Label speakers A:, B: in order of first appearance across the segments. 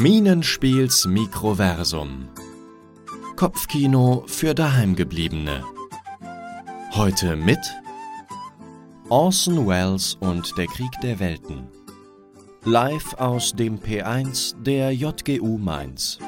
A: Minenspiels Mikroversum. Kopfkino für Daheimgebliebene. Heute mit Orson Welles und der Krieg der Welten. Live aus dem P1 der JGU Mainz.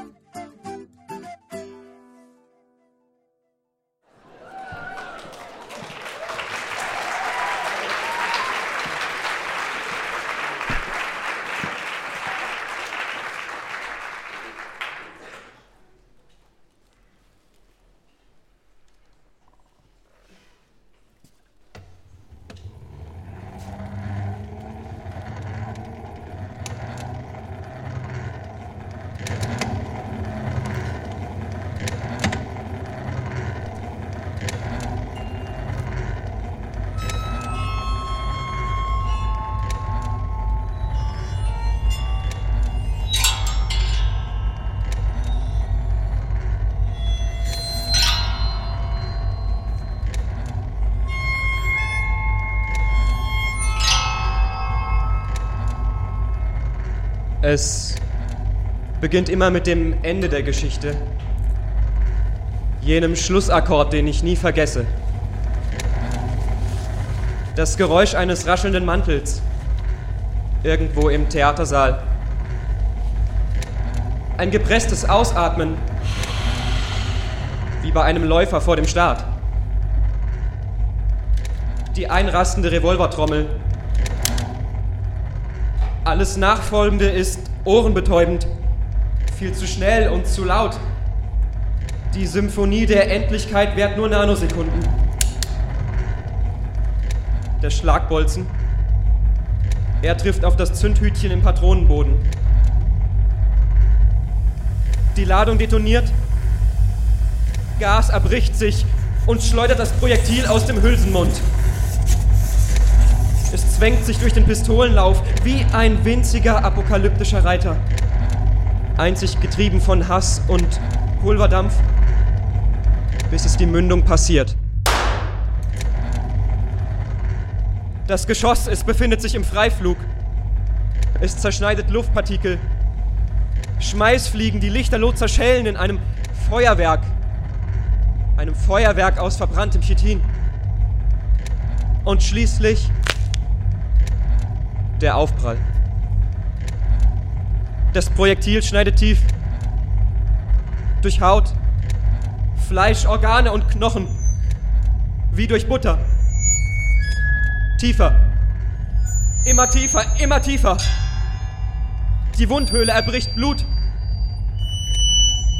B: Beginnt immer mit dem Ende der Geschichte, jenem Schlussakkord, den ich nie vergesse. Das Geräusch eines raschelnden Mantels irgendwo im Theatersaal. Ein gepresstes Ausatmen, wie bei einem Läufer vor dem Start. Die einrastende Revolvertrommel alles Nachfolgende ist ohrenbetäubend, viel zu schnell und zu laut. Die Symphonie der Endlichkeit währt nur Nanosekunden. Der Schlagbolzen. Er trifft auf das Zündhütchen im Patronenboden. Die Ladung detoniert. Gas erbricht sich und schleudert das Projektil aus dem Hülsenmund. Es zwängt sich durch den Pistolenlauf wie ein winziger apokalyptischer Reiter. Einzig getrieben von Hass und Pulverdampf, bis es die Mündung passiert. Das Geschoss, es befindet sich im Freiflug. Es zerschneidet Luftpartikel. Schmeißfliegen, die lichterloh zerschellen in einem Feuerwerk. Einem Feuerwerk aus verbranntem Chitin. Und schließlich der Aufprall. Das Projektil schneidet tief. Durch Haut, Fleisch, Organe und Knochen. Wie durch Butter. Tiefer. Immer tiefer, immer tiefer. Die Wundhöhle erbricht Blut.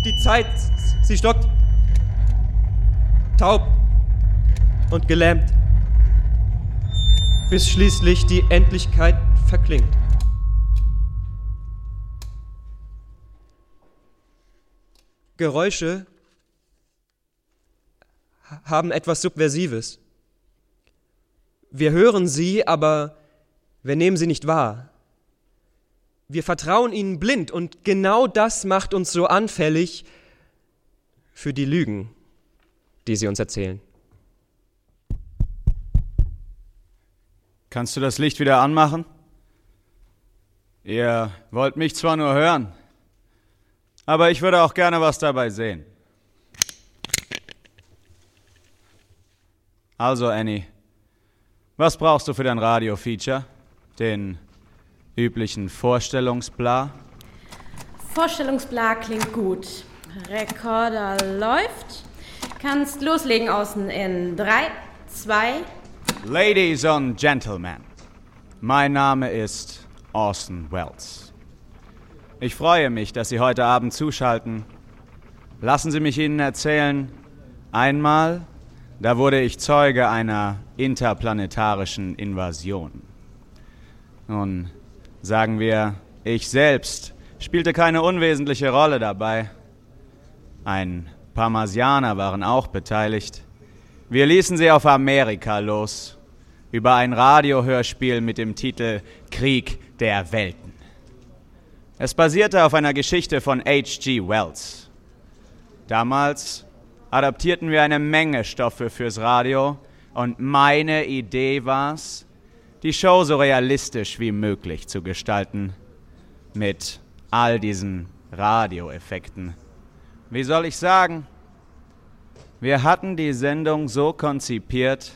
B: Die Zeit, sie stockt. Taub und gelähmt. Bis schließlich die Endlichkeit verklingt. Geräusche haben etwas Subversives. Wir hören sie, aber wir nehmen sie nicht wahr. Wir vertrauen ihnen blind und genau das macht uns so anfällig für die Lügen, die sie uns erzählen.
C: Kannst du das Licht wieder anmachen? Ihr wollt mich zwar nur hören, aber ich würde auch gerne was dabei sehen. Also, Annie, was brauchst du für dein Radio-Feature? Den üblichen Vorstellungsbla?
D: Vorstellungsbla klingt gut. Rekorder läuft. Kannst loslegen außen in 3, 2.
C: Ladies and Gentlemen, mein Name ist Orson Welles. Ich freue mich, dass Sie heute Abend zuschalten. Lassen Sie mich Ihnen erzählen, einmal, da wurde ich Zeuge einer interplanetarischen Invasion. Nun, sagen wir, ich selbst spielte keine unwesentliche Rolle dabei. Ein paar Marsianer waren auch beteiligt. Wir ließen sie auf Amerika los über ein Radiohörspiel mit dem Titel Krieg der Welten. Es basierte auf einer Geschichte von H.G. Wells. Damals adaptierten wir eine Menge Stoffe fürs Radio und meine Idee war es, die Show so realistisch wie möglich zu gestalten. Mit all diesen Radioeffekten. Wie soll ich sagen? Wir hatten die Sendung so konzipiert,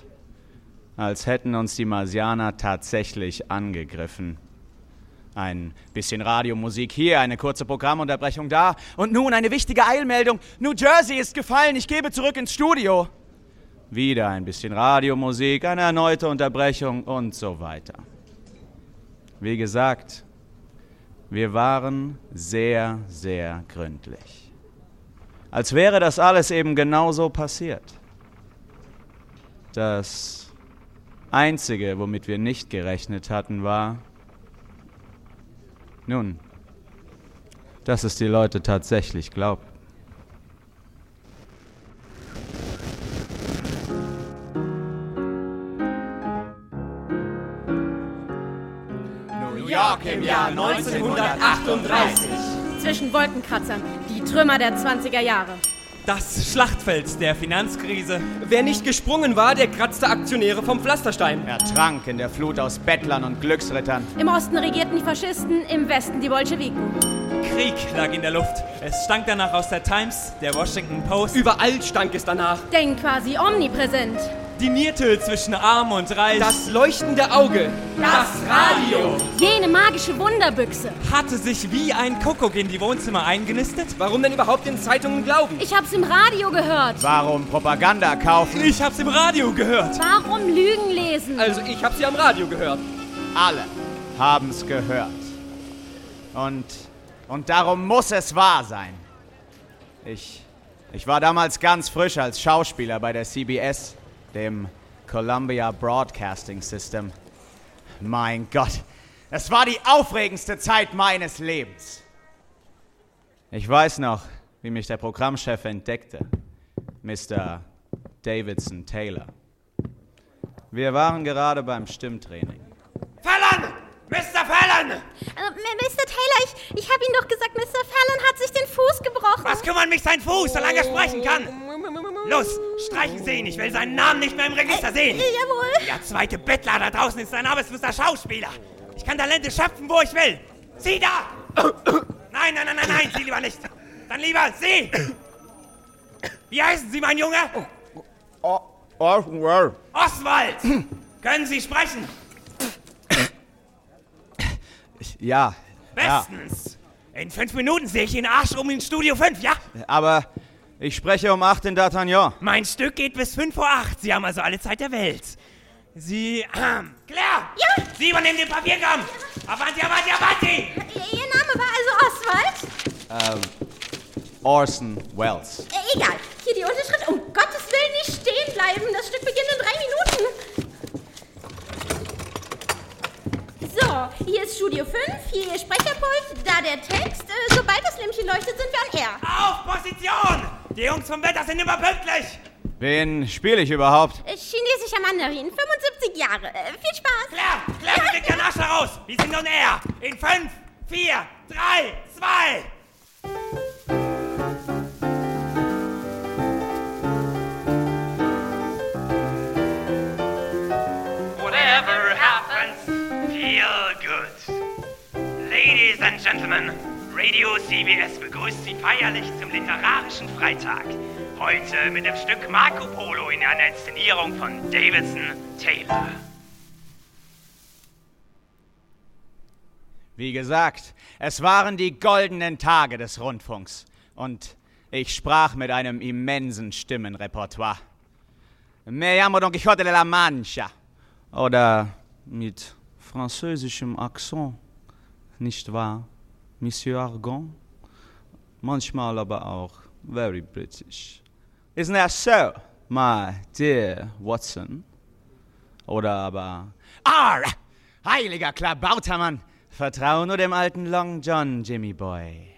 C: als hätten uns die Marsianer tatsächlich angegriffen. Ein bisschen Radiomusik hier, eine kurze Programmunterbrechung da. Und nun eine wichtige Eilmeldung. New Jersey ist gefallen, ich gebe zurück ins Studio. Wieder ein bisschen Radiomusik, eine erneute Unterbrechung und so weiter. Wie gesagt, wir waren sehr, sehr gründlich. Als wäre das alles eben genauso passiert. Das Einzige, womit wir nicht gerechnet hatten, war, nun, dass es die Leute tatsächlich glaubten.
E: New York im Jahr 1938.
D: Zwischen Wolkenkratzern, die Trümmer der 20er Jahre.
E: Das Schlachtfeld der Finanzkrise.
B: Wer nicht gesprungen war, der kratzte Aktionäre vom Pflasterstein.
C: Er trank in der Flut aus Bettlern und Glücksrittern.
D: Im Osten regierten die Faschisten, im Westen die Bolschewiken.
E: Krieg lag in der Luft. Es stank danach aus der Times, der Washington Post.
B: Überall stank es danach.
D: Denk quasi omnipräsent.
E: Dinierte zwischen Arm und Reich.
B: Das leuchtende Auge.
E: das Radio
D: Jene magische Wunderbüchse.
E: hatte sich wie ein Kuckuck in die Wohnzimmer eingenistet.
B: Warum denn überhaupt den Zeitungen glauben?
D: Ich hab's im Radio gehört.
C: Warum Propaganda kaufen?
E: Ich hab's im Radio gehört.
D: Warum Lügen lesen?
B: Also ich habe sie am Radio gehört.
C: Alle haben's gehört. Und, und darum muss es wahr sein. Ich, ich war damals ganz frisch als Schauspieler bei der CBS, dem Columbia Broadcasting System. Mein Gott, es war die aufregendste Zeit meines Lebens. Ich weiß noch, wie mich der Programmchef entdeckte, Mr. Davidson Taylor. Wir waren gerade beim Stimmtraining.
F: Fallon! Mr. Fallon!
D: Äh, Mr. Taylor, ich, ich hab Ihnen doch gesagt, Mr. Fallon hat sich den Fuß gebrochen.
F: Was kümmert mich sein Fuß, solange er sprechen kann? Los, streichen Sie ihn, ich will seinen Namen nicht mehr im Register sehen.
D: Äh, jawohl.
F: Der zweite Bettler da draußen ist ein arbeitsloser Schauspieler. Ich kann Talente schöpfen, wo ich will. Sie da! Nein, nein, nein, nein, nein, Sie lieber nicht. Dann lieber Sie! Wie heißen Sie, mein Junge? Oswald! Können Sie sprechen?
C: Ja, ja,
F: Bestens. In fünf Minuten sehe ich Ihren Arsch um in Studio 5, ja?
C: aber ich spreche um 8 in D'Artagnan.
F: Mein Stück geht bis 5 vor 8. Sie haben also alle Zeit der Welt. Sie, ähm, Claire!
D: Ja?
F: Sie übernehmen den Papierkram! Avanti, avanti, avanti!
D: Ihr Name war also Oswald?
C: Orson Welles.
D: Äh, egal. Hier die Unterschrift. Um Gottes Willen nicht stehen bleiben. Das Stück beginnt in drei Minuten. So, hier ist Studio 5, hier Ihr Sprecherpult, da der Text. Äh, sobald das Lämpchen leuchtet, sind wir an Air.
F: Auf Position! Die Jungs vom Wetter sind immer pünktlich!
C: Wen spiele ich überhaupt?
D: Chinesischer Mandarin, 75 Jahre. Äh, viel Spaß.
F: Claire, Claire, bewegt Ihren Arsch da raus! Wir sind on air! In 5, 4, 3, 2... Whatever happens, feel good. Ladies and Gentlemen, Radio CBS begrüßt Sie feierlich zum Literarischen Freitag. Heute mit dem Stück Marco Polo in einer Inszenierung von Davidson Taylor.
C: Wie gesagt, es waren die goldenen Tage des Rundfunks. Und ich sprach mit einem immensen Stimmenrepertoire. Me llamo Don Quixote de la Mancha. Oder mit französischem Akzent, nicht wahr, Monsieur Argon? Manchmal aber auch very British. Isn't that so, my dear Watson? Oder aber, ah, heiliger Klabautermann, vertrau nur dem alten Long John, Jimmy Boy.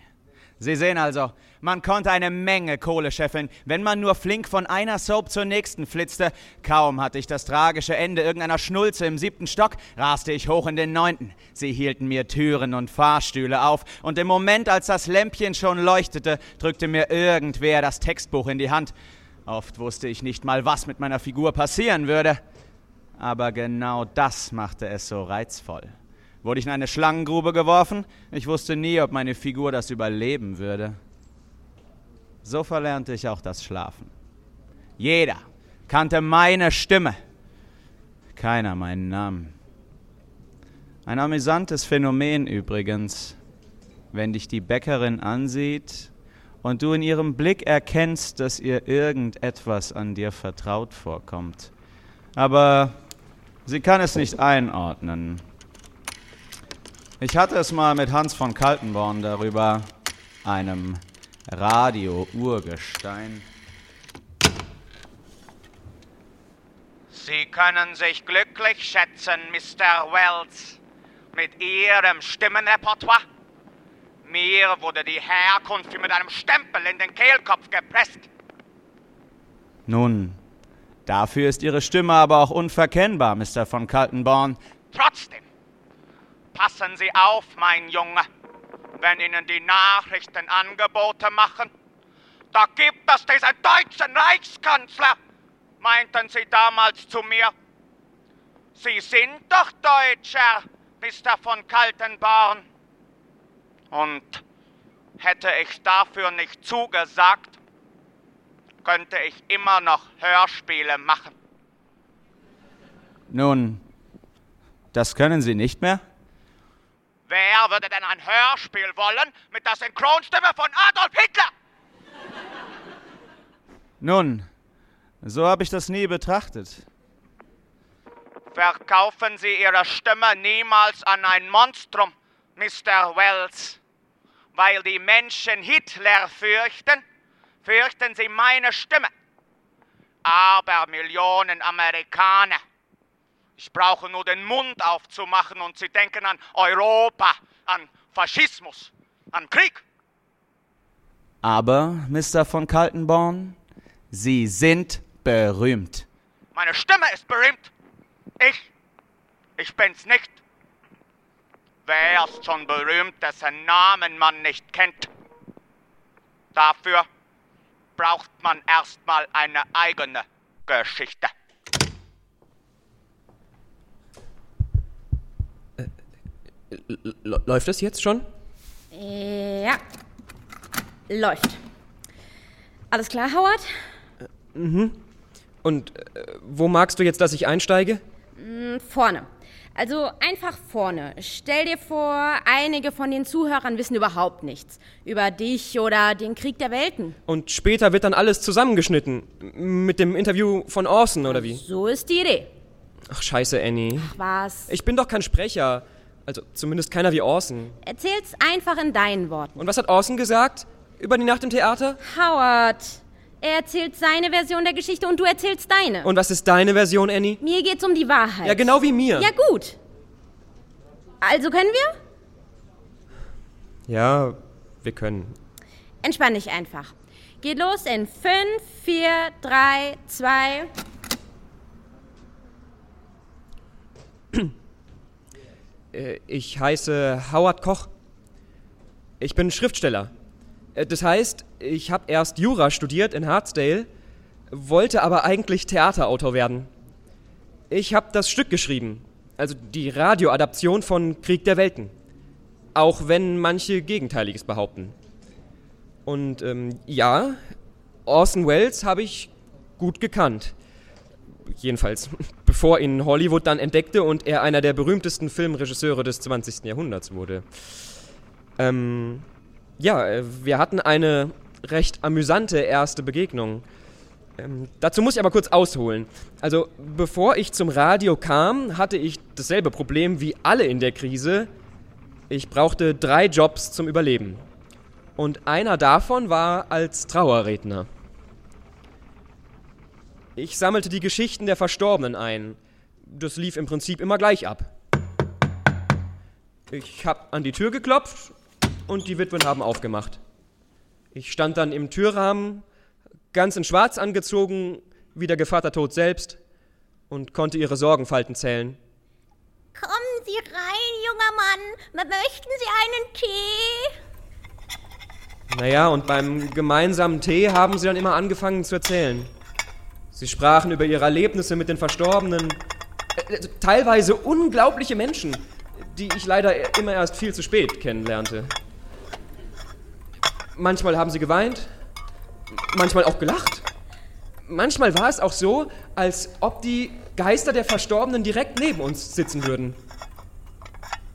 C: Sie sehen also, man konnte eine Menge Kohle scheffeln, wenn man nur flink von einer Soap zur nächsten flitzte. Kaum hatte ich das tragische Ende irgendeiner Schnulze im siebten Stock, raste ich hoch in den neunten. Sie hielten mir Türen und Fahrstühle auf, und im Moment, als das Lämpchen schon leuchtete, drückte mir irgendwer das Textbuch in die Hand. Oft wusste ich nicht mal, was mit meiner Figur passieren würde. Aber genau das machte es so reizvoll. Wurde ich in eine Schlangengrube geworfen? Ich wusste nie, ob meine Figur das überleben würde. So verlernte ich auch das Schlafen. Jeder kannte meine Stimme, keiner meinen Namen. Ein amüsantes Phänomen übrigens, wenn dich die Bäckerin ansieht und du in ihrem Blick erkennst, dass ihr irgendetwas an dir vertraut vorkommt. Aber sie kann es nicht einordnen. Ich hatte es mal mit Hans von Kaltenborn darüber, einem Radio-Urgestein.
F: Sie können sich glücklich schätzen, Mr. Wells, mit Ihrem Stimmenrepertoire. Mir wurde die Herkunft wie mit einem Stempel in den Kehlkopf gepresst.
C: Nun, dafür ist Ihre Stimme aber auch unverkennbar, Mr. von Kaltenborn.
F: Trotzdem, passen Sie auf, mein Junge, wenn Ihnen die Nachrichten Angebote machen. Da gibt es diesen deutschen Reichskanzler, meinten Sie damals zu mir. Sie sind doch Deutscher, Mr. von Kaltenborn. Und hätte ich dafür nicht zugesagt, könnte ich immer noch Hörspiele machen.
C: Nun, das können Sie nicht mehr?
F: Wer würde denn ein Hörspiel wollen mit der Synchronstimme von Adolf Hitler?
C: Nun, so habe ich das nie betrachtet.
F: Verkaufen Sie Ihre Stimme niemals an ein Monstrum, Mr. Wells. Weil die Menschen Hitler fürchten, fürchten sie meine Stimme. Aber Millionen Amerikaner. Ich brauche nur den Mund aufzumachen und sie denken an Europa, an Faschismus, an Krieg.
C: Aber, Mr. von Kaltenborn, Sie sind berühmt.
F: Meine Stimme ist berühmt. Ich, ich bin's nicht. Wer ist schon berühmt, dessen Namen man nicht kennt? Dafür braucht man erstmal eine eigene Geschichte.
B: Läuft das jetzt schon?
D: Ja. Läuft. Alles klar, Howard?
B: Und äh, wo magst du jetzt, dass ich einsteige?
D: Hm, Vorne. Also einfach vorne. Stell dir vor, einige von den Zuhörern wissen überhaupt nichts. Über dich oder den Krieg der Welten.
B: Und später wird dann alles zusammengeschnitten. Mit dem Interview von Orson, oder wie?
D: So ist die Idee.
B: Ach, scheiße, Annie.
D: Was?
B: Ich bin doch kein Sprecher. Also zumindest keiner wie Orson.
D: Erzähl's einfach in deinen Worten.
B: Und was hat Orson gesagt? Über die Nacht im Theater?
D: Howard, er erzählt seine Version der Geschichte und du erzählst deine.
B: Und was ist deine Version, Annie?
D: Mir geht's um die Wahrheit.
B: Ja, genau wie mir.
D: Ja, gut. Also können wir?
B: Ja, wir können.
D: Entspann dich einfach. Geht los in 5, 4, 3, 2.
B: Äh, Ich heiße Howard Koch. Ich bin Schriftsteller. Äh, Das heißt, ich habe erst Jura studiert in Hartsdale, wollte aber eigentlich Theaterautor werden. Ich habe das Stück geschrieben, also die Radioadaption von Krieg der Welten. Auch wenn manche Gegenteiliges behaupten. Und ähm, ja, Orson Welles habe ich gut gekannt. Jedenfalls, bevor ihn Hollywood dann entdeckte und er einer der berühmtesten Filmregisseure des 20. Jahrhunderts wurde. Ähm, ja, äh, wir hatten eine recht amüsante erste Begegnung. Ähm, dazu muss ich aber kurz ausholen. Also, bevor ich zum Radio kam, hatte ich dasselbe Problem wie alle in der Krise. Ich brauchte drei Jobs zum Überleben. Und einer davon war als Trauerredner. Ich sammelte die Geschichten der Verstorbenen ein. Das lief im Prinzip immer gleich ab. Ich hab an die Tür geklopft und die Witwen haben aufgemacht. Ich stand dann im Türrahmen, ganz in Schwarz angezogen, wie der Gevatter Tod selbst, und konnte ihre Sorgenfalten zählen.
G: Kommen Sie rein, junger Mann. Möchten Sie einen Tee?
B: Naja, und beim gemeinsamen Tee haben sie dann immer angefangen zu erzählen. Sie sprachen über ihre Erlebnisse mit den Verstorbenen. Äh, äh, teilweise unglaubliche Menschen. die ich leider immer erst viel zu spät kennenlernte. Manchmal haben sie geweint, manchmal auch gelacht. Manchmal war es auch so, als ob die Geister der Verstorbenen direkt neben uns sitzen würden.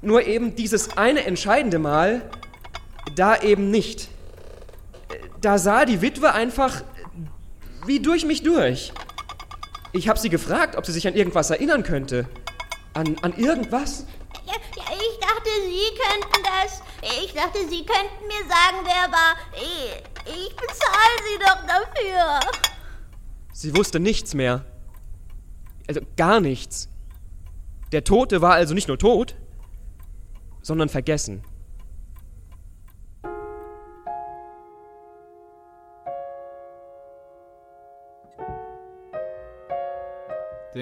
B: Nur eben dieses eine entscheidende Mal, da eben nicht. Da sah die Witwe einfach wie durch mich durch. Ich habe sie gefragt, ob sie sich an irgendwas erinnern könnte. An, an irgendwas?
G: Ja, ja, ich dachte, Sie könnten das. Ich dachte, Sie könnten mir sagen, wer war. Ich, ich bezahle Sie doch dafür.
B: Sie wusste nichts mehr. Also gar nichts. Der Tote war also nicht nur tot, sondern vergessen.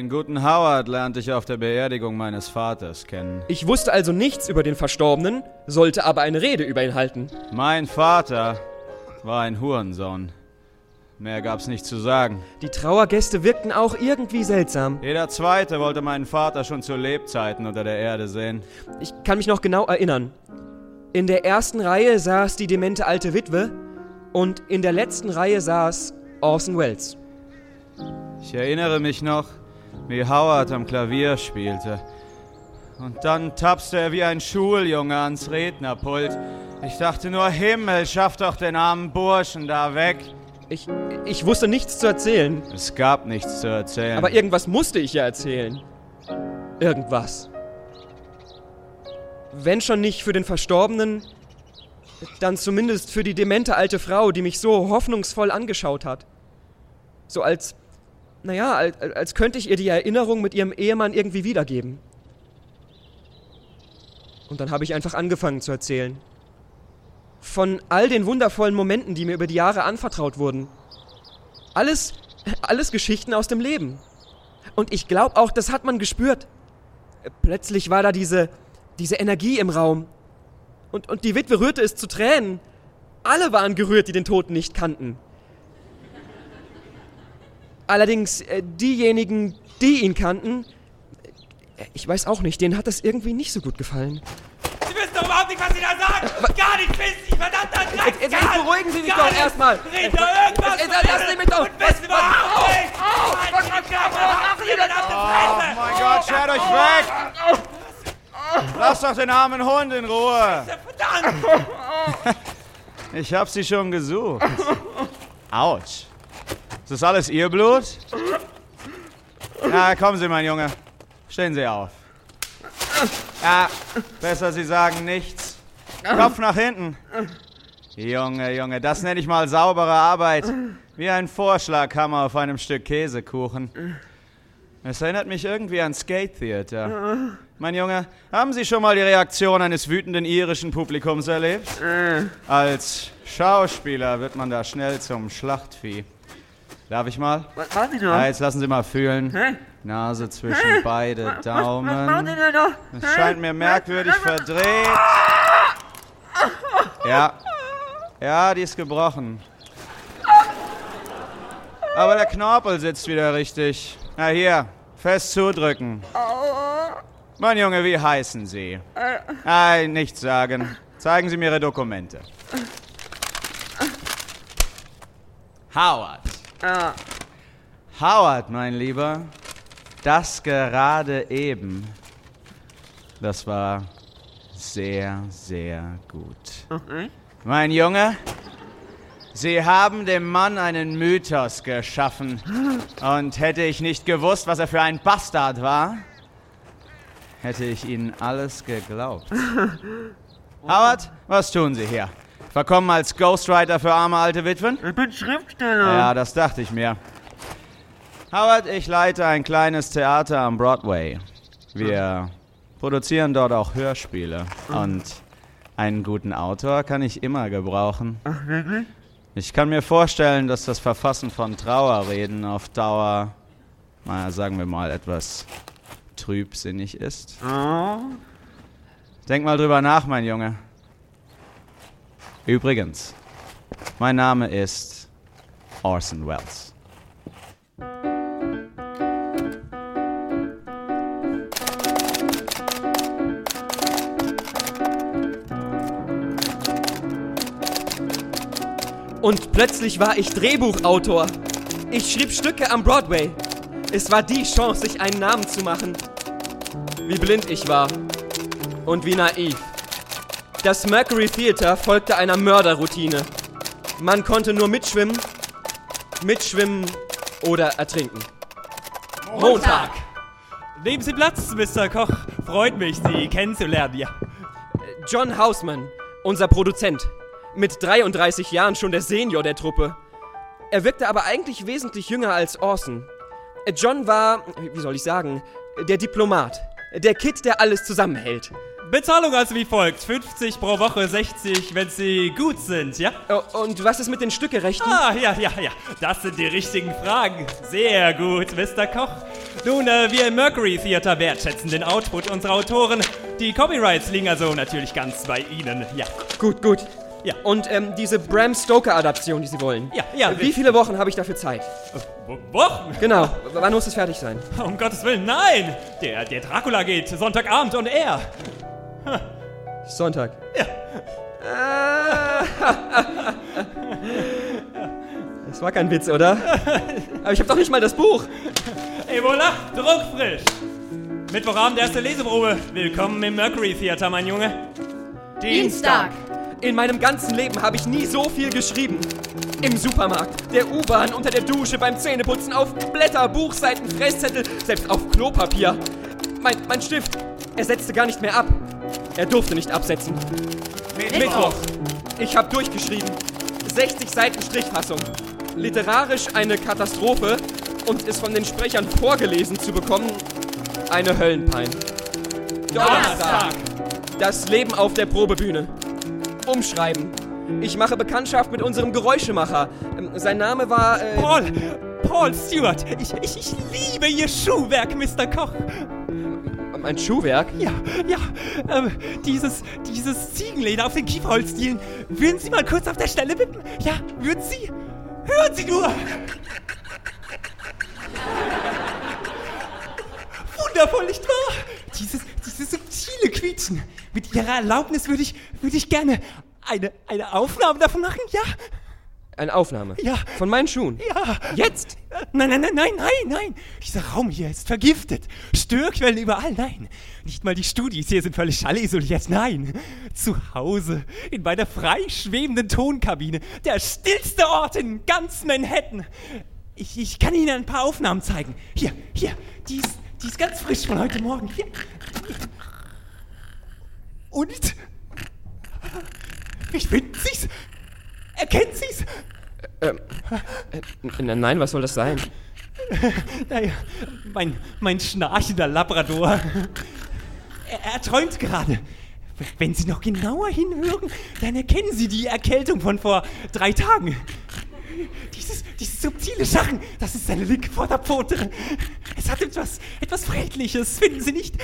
C: Den guten Howard lernte ich auf der Beerdigung meines Vaters kennen.
B: Ich wusste also nichts über den Verstorbenen, sollte aber eine Rede über ihn halten.
C: Mein Vater war ein Hurensohn. Mehr gab's nicht zu sagen.
B: Die Trauergäste wirkten auch irgendwie seltsam.
C: Jeder Zweite wollte meinen Vater schon zu Lebzeiten unter der Erde sehen.
B: Ich kann mich noch genau erinnern. In der ersten Reihe saß die demente alte Witwe und in der letzten Reihe saß Orson Welles.
C: Ich erinnere mich noch, wie Howard am Klavier spielte. Und dann tapste er wie ein Schuljunge ans Rednerpult. Ich dachte nur, Himmel, schaff doch den armen Burschen da weg.
B: Ich, ich wusste nichts zu erzählen,
C: Es gab nichts zu erzählen.
B: aber irgendwas musste ich ja erzählen. Irgendwas. Wenn schon nicht für den Verstorbenen, dann zumindest für die demente alte Frau, die mich so hoffnungsvoll angeschaut hat. So als, naja, als, als könnte ich ihr die Erinnerung mit ihrem Ehemann irgendwie wiedergeben. Und dann habe ich einfach angefangen zu erzählen. Von all den wundervollen Momenten, die mir über die Jahre anvertraut wurden. Alles, alles Geschichten aus dem Leben. Und ich glaube auch, das hat man gespürt. Plötzlich war da diese, diese Energie im Raum. Und, und die Witwe rührte es zu Tränen. Alle waren gerührt, die den Toten nicht kannten. Allerdings äh, diejenigen, die ihn kannten, äh, ich weiß auch nicht, denen hat das irgendwie nicht so gut gefallen.
E: Sie wissen doch überhaupt nicht, was Sie da sagen! Gar nicht wissen Sie, verdammter Dreck!
B: Jetzt, jetzt beruhigen Sie sich doch erstmal.
E: Reden doch irgendwas!
B: Jetzt, jetzt, lassen Sie mich doch.
E: Und wissen überhaupt nicht! Denn auf der
C: Oh mein Gott, schert euch weg! Lasst doch den armen Hund in Ruhe!
E: Verdammt!
C: Ich hab sie schon gesucht. Autsch. Ist das alles Ihr Blut? Na, kommen Sie, mein Junge. Stehen Sie auf. Ja, besser Sie sagen nichts. Kopf nach hinten. Junge, Junge, das nenne ich mal saubere Arbeit. Wie ein Vorschlaghammer auf einem Stück Käsekuchen. Es erinnert mich irgendwie an Skate Theater. Mein Junge, haben Sie schon mal die Reaktion eines wütenden irischen Publikums erlebt? Als Schauspieler wird man da schnell zum Schlachtvieh. Darf ich mal?
H: Was machen Sie
C: Ja,
H: da?
C: jetzt lassen Sie mal fühlen.
H: Hä?
C: Nase zwischen beide
H: Was, was machen
C: Daumen.
H: Sie denn da?
C: Es scheint mir merkwürdig verdreht. Ja. Ja, die ist gebrochen. Aber der Knorpel sitzt wieder richtig. Na hier, fest zudrücken. Mein Junge, wie heißen Sie? Nein, nichts sagen. Zeigen Sie mir Ihre Dokumente. Howard.
H: Ja.
C: Howard, mein Lieber, das gerade eben, das war sehr, sehr gut. Mein Junge, Sie haben dem Mann einen Mythos geschaffen. Und hätte ich nicht gewusst, was er für ein Bastard war, hätte ich Ihnen alles geglaubt. Howard, was tun Sie hier? Verkommen als Ghostwriter für arme alte Witwen?
H: Ich bin Schriftsteller.
C: Ja, das dachte ich mir. Howard, ich leite ein kleines Theater am Broadway. Wir produzieren dort auch Hörspiele. Und einen guten Autor kann ich immer gebrauchen.
H: Ach, wirklich?
C: Ich kann mir vorstellen, dass das Verfassen von Trauerreden auf Dauer, naja, sagen wir mal, etwas trübsinnig ist.
H: Oh.
C: Denk mal drüber nach, mein Junge. Übrigens, mein Name ist Orson Welles.
B: Und plötzlich war ich Drehbuchautor. Ich schrieb Stücke am Broadway. Es war die Chance, sich einen Namen zu machen. Wie blind ich war und wie naiv. Das Mercury Theater folgte einer Mörderroutine. Man konnte nur mitschwimmen, mitschwimmen oder ertrinken.
E: Montag. Nehmen Sie Platz, Mr. Koch. Freut mich, Sie kennenzulernen, ja.
B: John Hausmann, unser Produzent. Mit 33 Jahren schon der Senior der Truppe. Er wirkte aber eigentlich wesentlich jünger als Orson. John war, wie soll ich sagen, der Diplomat. Der Kid, der alles zusammenhält.
E: Bezahlung also wie folgt: 50 pro Woche, 60, wenn Sie gut sind, ja?
B: Oh, Und was ist mit den Stückerechten?
E: Ah, ja, ja, ja. Das sind die richtigen Fragen. Sehr gut, Mr. Koch. Nun, äh, wir im Mercury Theater wertschätzen den Output unserer Autoren. Die Copyrights liegen also natürlich ganz bei Ihnen, ja.
B: Gut, gut.
E: Ja.
B: Und ähm, diese Bram Stoker-Adaption, die Sie wollen.
E: Ja, ja,
B: Wie viele Wochen habe ich dafür Zeit?
E: Wo- Wochen?
B: Genau. W- Wann muss es fertig sein?
E: Um Gottes Willen, nein! Der, der Dracula geht Sonntagabend und er.
B: Sonntag.
E: Ja.
B: Ah. Das war kein Witz, oder? Aber ich habe doch nicht mal das Buch.
E: Ebola, druckfrisch. Mittwochabend erste Leseprobe. Willkommen im Mercury Theater, mein Junge.
D: Dienstag.
B: In meinem ganzen Leben habe ich nie so viel geschrieben. Im Supermarkt, der U-Bahn, unter der Dusche, beim Zähneputzen, auf Blätter, Buchseiten, Fresszettel, selbst auf Klopapier. Mein, mein Stift, er setzte gar nicht mehr ab. Er durfte nicht absetzen. Mittwoch. Ich habe durchgeschrieben. 60 Seiten Strichfassung. Literarisch eine Katastrophe und es von den Sprechern vorgelesen zu bekommen, eine Höllenpein. Donnerstag. Das Leben auf der Probebühne. Umschreiben. Ich mache Bekanntschaft mit unserem Geräuschemacher. Ähm, Sein Name war. Äh,
E: Paul, Paul Stewart. Ich, ich, ich liebe Ihr Schuhwerk, Mr. Koch.
B: Mein Schuhwerk?
E: Ja, ja, ähm, dieses, dieses Ziegenleder auf den Kieferholzdielen. Würden Sie mal kurz auf der Stelle wippen? Ja, würden Sie? Hören Sie nur! Wundervoll, nicht wahr? Dieses, dieses subtile Quietschen. Mit Ihrer Erlaubnis würde ich, würde ich gerne eine, eine Aufnahme davon machen, ja?
B: Eine Aufnahme.
E: Ja.
B: Von meinen Schuhen.
E: Ja.
B: Jetzt?
E: Nein, nein, nein, nein, nein, nein. Dieser Raum hier ist vergiftet. Störquellen überall, nein. Nicht mal die Studis hier sind völlig schallisoliert, nein. Zu Hause, in meiner frei schwebenden Tonkabine. Der stillste Ort in ganz Manhattan. Ich, ich kann Ihnen ein paar Aufnahmen zeigen. Hier, hier, die ist, die ist ganz frisch von heute Morgen. Hier. Und? Wie finden Sie's? Erkennen Sie's?
B: Äh, n- nein, was soll das sein?
E: Naja, mein, mein schnarchender Labrador. Er, er träumt gerade. Wenn Sie noch genauer hinhören, dann erkennen Sie die Erkältung von vor drei Tagen. Dieses, dieses subtile Scharren, das ist seine linke Vorderpfote. Es hat etwas, etwas Friedliches, finden Sie nicht?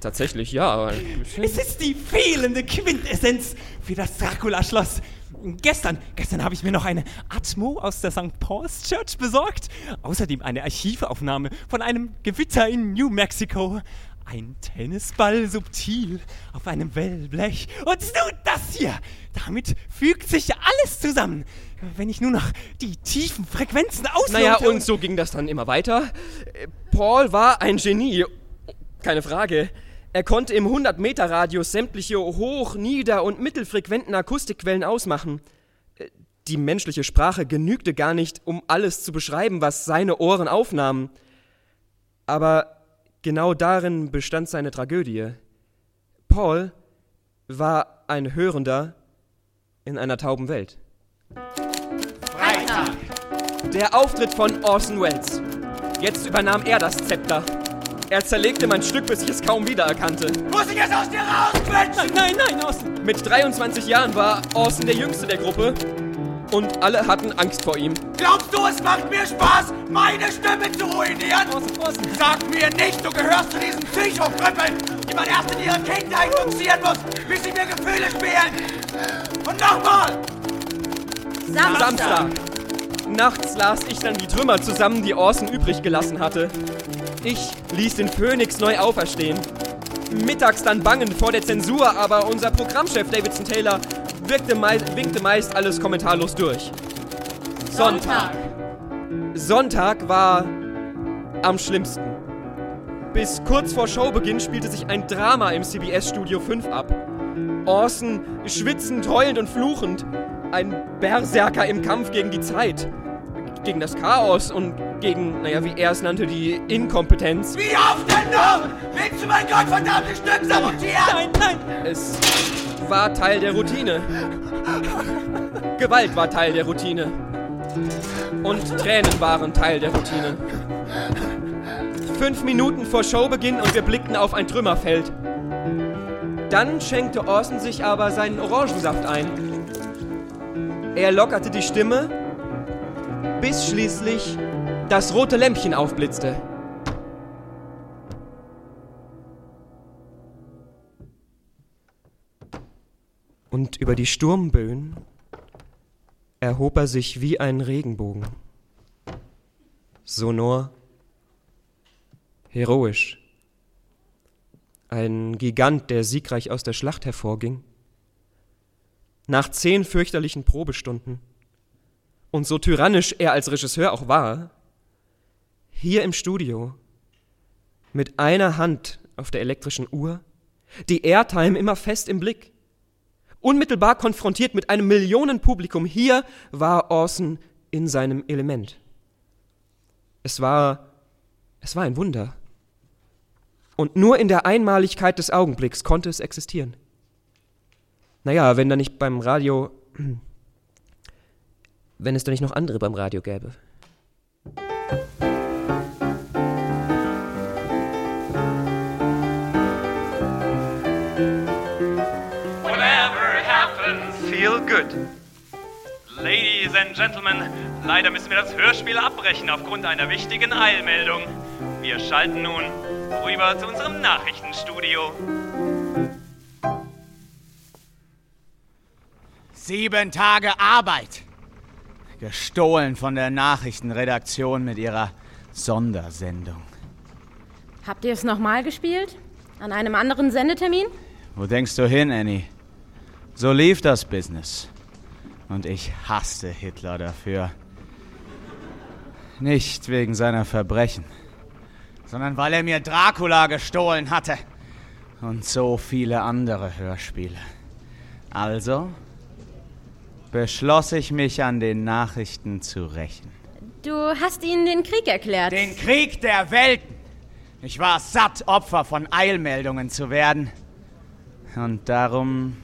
B: Tatsächlich, ja, aber.
E: Es ist die fehlende Quintessenz für das Dracula-Schloss. Gestern, gestern habe ich mir noch eine Atmo aus der St. Paul's Church besorgt. Außerdem eine Archivaufnahme von einem Gewitter in New Mexico. Ein Tennisball subtil auf einem Wellblech. Und nun das hier. Damit fügt sich alles zusammen. Wenn ich nur noch die tiefen Frequenzen auslote
B: Naja, und so ging das dann immer weiter. Äh, Paul war ein Genie. Keine Frage. Er konnte im 100-Meter-Radius sämtliche hoch-, nieder- und mittelfrequenten Akustikquellen ausmachen. Äh, Die menschliche Sprache genügte gar nicht, um alles zu beschreiben, was seine Ohren aufnahmen. Aber genau darin bestand seine Tragödie. Paul war ein Hörender in einer tauben Welt.
D: Freitag.
B: Der Auftritt von Orson Welles. Jetzt übernahm er das Zepter. Er zerlegte mein Stück, bis ich es kaum wiedererkannte.
F: Muss ich jetzt aus dir rausquetschen?
E: Nein, nein, nein, Außen.
B: Mit 23 Jahren war Orson der jüngste der Gruppe und alle hatten Angst vor ihm.
F: Glaubst du, es macht mir Spaß, meine Stimme zu ruinieren? Sag mir nicht, du gehörst zu diesen Psychokrüppeln, die man erst in ihrer Kindheit fixieren muss, bis sie mir Gefühle spielen. Und nochmal!
B: Samstag. Nachts las ich dann die Trümmer zusammen, die Orson übrig gelassen hatte. Ich ließ den Phönix neu auferstehen. Mittags dann bangen vor der Zensur, aber unser Programmchef Davidson Taylor wirkte mei winkte meist alles kommentarlos durch. Sonntag. Sonntag war am schlimmsten. Bis kurz vor Showbeginn spielte sich ein Drama im CBS Studio 5 ab. Orson schwitzend, heulend und fluchend. Ein Berserker im Kampf gegen die Zeit. Gegen das Chaos und gegen, naja, wie er es nannte, die Inkompetenz.
F: Wie oft denn noch? Willst du mein gottverdammtes Stück sabotieren?
E: Nein, nein!
B: Es war Teil der Routine. Gewalt war Teil der Routine. Und Tränen waren Teil der Routine. Fünf Minuten vor Showbeginn und wir blickten auf ein Trümmerfeld. Dann schenkte Orson sich aber seinen Orangensaft ein. Er lockerte die Stimme, bis schließlich das rote Lämpchen aufblitzte. Und über die Sturmböen erhob er sich wie ein Regenbogen. Sonor, heroisch. Ein Gigant, der siegreich aus der Schlacht hervorging. Nach zehn fürchterlichen Probestunden und so tyrannisch er als Regisseur auch war, hier im Studio, mit einer Hand auf der elektrischen Uhr, die Airtime immer fest im Blick, unmittelbar konfrontiert mit einem Millionenpublikum, hier war Orson in seinem Element. Es war, es war ein Wunder. Und nur in der Einmaligkeit des Augenblicks konnte es existieren. Naja, wenn da nicht beim Radio wenn es da nicht noch andere beim Radio gäbe.
F: Whatever happens,
I: Feel good. Ladies and Gentlemen, leider müssen wir das Hörspiel abbrechen aufgrund einer wichtigen Eilmeldung. Wir schalten nun rüber zu unserem Nachrichtenstudio.
C: Sieben Tage Arbeit. Gestohlen von der Nachrichtenredaktion mit ihrer Sondersendung.
D: Habt ihr es nochmal gespielt? An einem anderen Sendetermin?
C: Wo denkst du hin, Annie? So lief das Business. Und ich hasste Hitler dafür. Nicht wegen seiner Verbrechen, sondern weil er mir Dracula gestohlen hatte. Und so viele andere Hörspiele. Also beschloss ich mich an den Nachrichten zu rächen.
D: Du hast ihnen den Krieg erklärt.
C: Den Krieg der Welten! Ich war satt, Opfer von Eilmeldungen zu werden. Und darum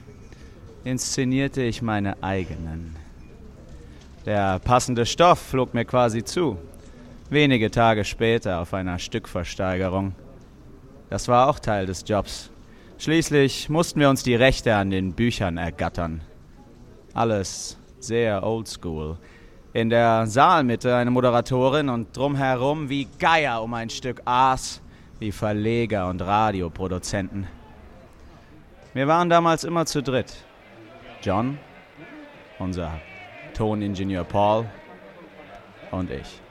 C: inszenierte ich meine eigenen. Der passende Stoff flog mir quasi zu. Wenige Tage später auf einer Stückversteigerung. Das war auch Teil des Jobs. Schließlich mussten wir uns die Rechte an den Büchern ergattern. Alles sehr oldschool. In der Saalmitte eine Moderatorin und drumherum wie Geier um ein Stück Aas, wie Verleger und Radioproduzenten. Wir waren damals immer zu dritt. John, unser Toningenieur Paul und ich.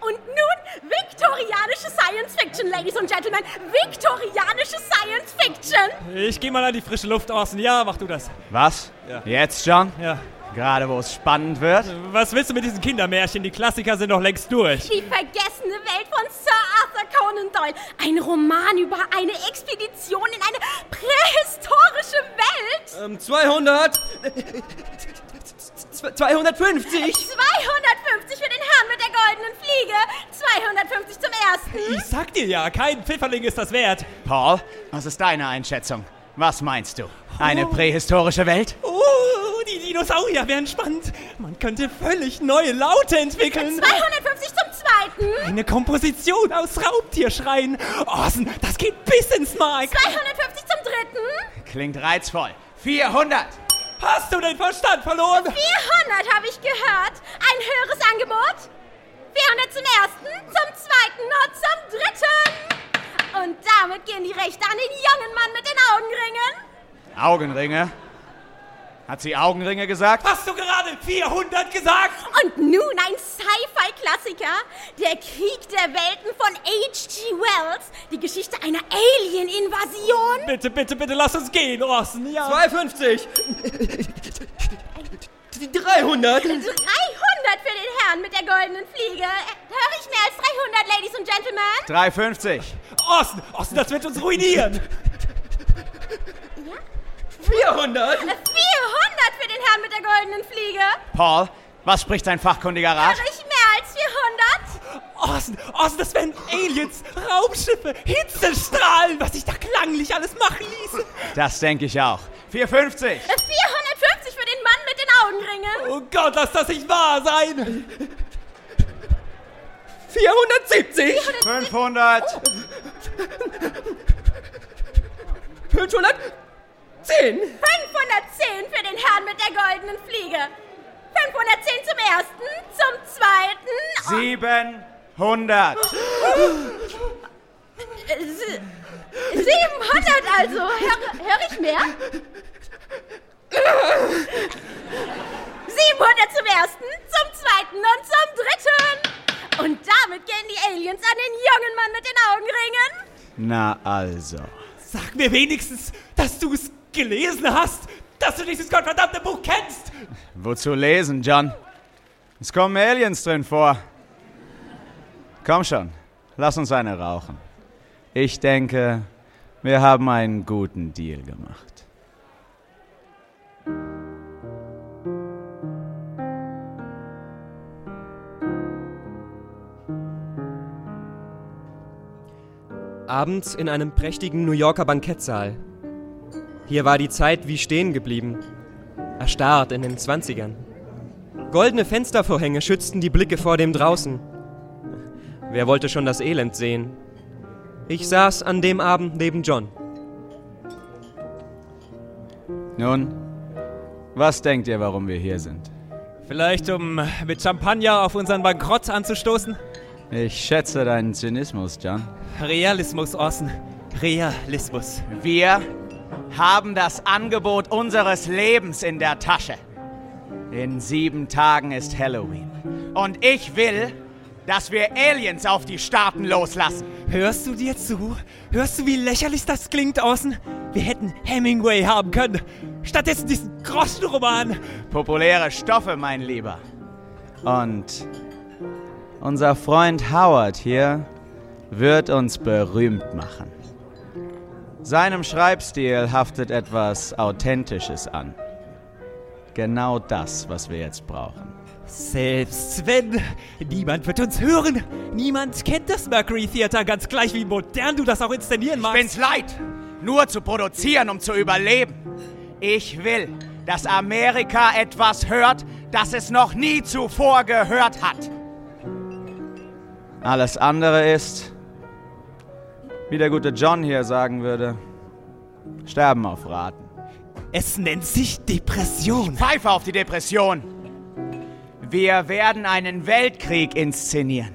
D: Und nun viktorianische Science Fiction, Ladies and Gentlemen. Viktorianische Science Fiction.
E: Ich geh mal an die frische Luft außen. Ja, mach du das.
C: Was?
E: Ja.
C: Jetzt, John?
E: Ja.
C: Gerade wo es spannend wird?
E: Was willst du mit diesen Kindermärchen? Die Klassiker sind doch längst durch.
D: Die vergessene Welt von Sir Arthur Conan Doyle. Ein Roman über eine Expedition in eine prähistorische Welt.
B: Ähm, 200. 250.
D: 250 für den Herrn mit der goldenen Fliege. 250 zum ersten.
E: Ich sag dir ja, kein Pfifferling ist das wert.
C: Paul, was ist deine Einschätzung? Was meinst du? Eine prähistorische Welt?
E: Oh, die Dinosaurier wären spannend. Man könnte völlig neue Laute entwickeln.
D: 250 zum zweiten.
E: Eine Komposition aus Raubtierschreien. Orson, das geht bis ins Mark.
D: 250 zum dritten.
C: Klingt reizvoll. 400!
E: Hast du den Verstand verloren?
D: 400 habe ich gehört. Ein höheres Angebot. 400 zum ersten, zum zweiten und zum dritten. Und damit gehen die Rechte an den jungen Mann mit den Augenringen.
C: Augenringe? Hat sie Augenringe gesagt?
E: Hast du gerade 400 gesagt?
D: Und nun ein Sci-Fi-Klassiker, der Krieg der Welten von H.G. Wells, die Geschichte einer Alien-Invasion.
E: Bitte, bitte, bitte lass uns gehen, Orson. Ja.
B: 250. 300.
D: 300 für den Herrn mit der goldenen Fliege. Höre ich mehr als 300, Ladies und Gentlemen?
C: 350.
E: Orson, Orson, das wird uns ruinieren.
B: 400.
D: 400 für den Herrn mit der goldenen Fliege.
C: Paul, was spricht dein fachkundiger Rat?
D: Höre ich mehr als 400?
E: Orson, Orson, das wären Aliens, Raumschiffe, Hitzestrahlen, was sich da klanglich alles machen ließe.
C: Das denke ich auch. 450.
D: 450 für den Mann mit den Augenringen.
E: Oh Gott, lass das nicht wahr sein.
B: 470.
C: 500.
B: 510.
D: 510 für den Herrn mit der goldenen Fliege. 510 zum ersten, zum zweiten.
C: 700.
D: Äh, sie- 700 also. Höre hör ich mehr? 700 zum ersten, zum zweiten und zum dritten. Und damit gehen die Aliens an den jungen Mann mit den Augenringen.
C: Na also.
E: Sag mir wenigstens, dass du es gelesen hast, dass du dieses gottverdammte Buch kennst.
C: Wozu lesen, John? Es kommen Aliens drin vor. Komm schon, lass uns eine rauchen. Ich denke, wir haben einen guten Deal gemacht.
B: Abends in einem prächtigen New Yorker Bankettsaal. Hier war die Zeit wie stehen geblieben. Erstarrt in den Zwanzigern. Goldene Fenstervorhänge schützten die Blicke vor dem draußen. Wer wollte schon das Elend sehen? Ich saß an dem Abend neben John.
C: Nun, was denkt ihr, warum wir hier sind?
E: Vielleicht um mit Champagner auf unseren Bankrott anzustoßen?
C: Ich schätze deinen Zynismus, John.
E: Realismus, Orson. Realismus.
C: Wir haben das Angebot unseres Lebens in der Tasche. In sieben Tagen ist Halloween. Und ich will, dass wir Aliens auf die Staaten loslassen.
E: Hörst du dir zu? Hörst du, wie lächerlich das klingt, Orson? Wir hätten Hemingway haben können. Stattdessen diesen Groschenroman.
C: Populäre Stoffe, mein Lieber. Und unser Freund Howard hier wird uns berühmt machen. Seinem Schreibstil haftet etwas Authentisches an. Genau das, was wir jetzt brauchen.
E: Selbst wenn. Niemand wird uns hören. Niemand kennt das Mercury Theater, ganz gleich wie modern du das auch inszenieren magst.
C: Bin's leid, nur zu produzieren, um zu überleben. Ich will, dass Amerika etwas hört, das es noch nie zuvor gehört hat. Alles andere ist, wie der gute John hier sagen würde, sterben auf Raten.
E: Es nennt sich Depression.
C: Pfeife auf die Depression. Wir werden einen Weltkrieg inszenieren.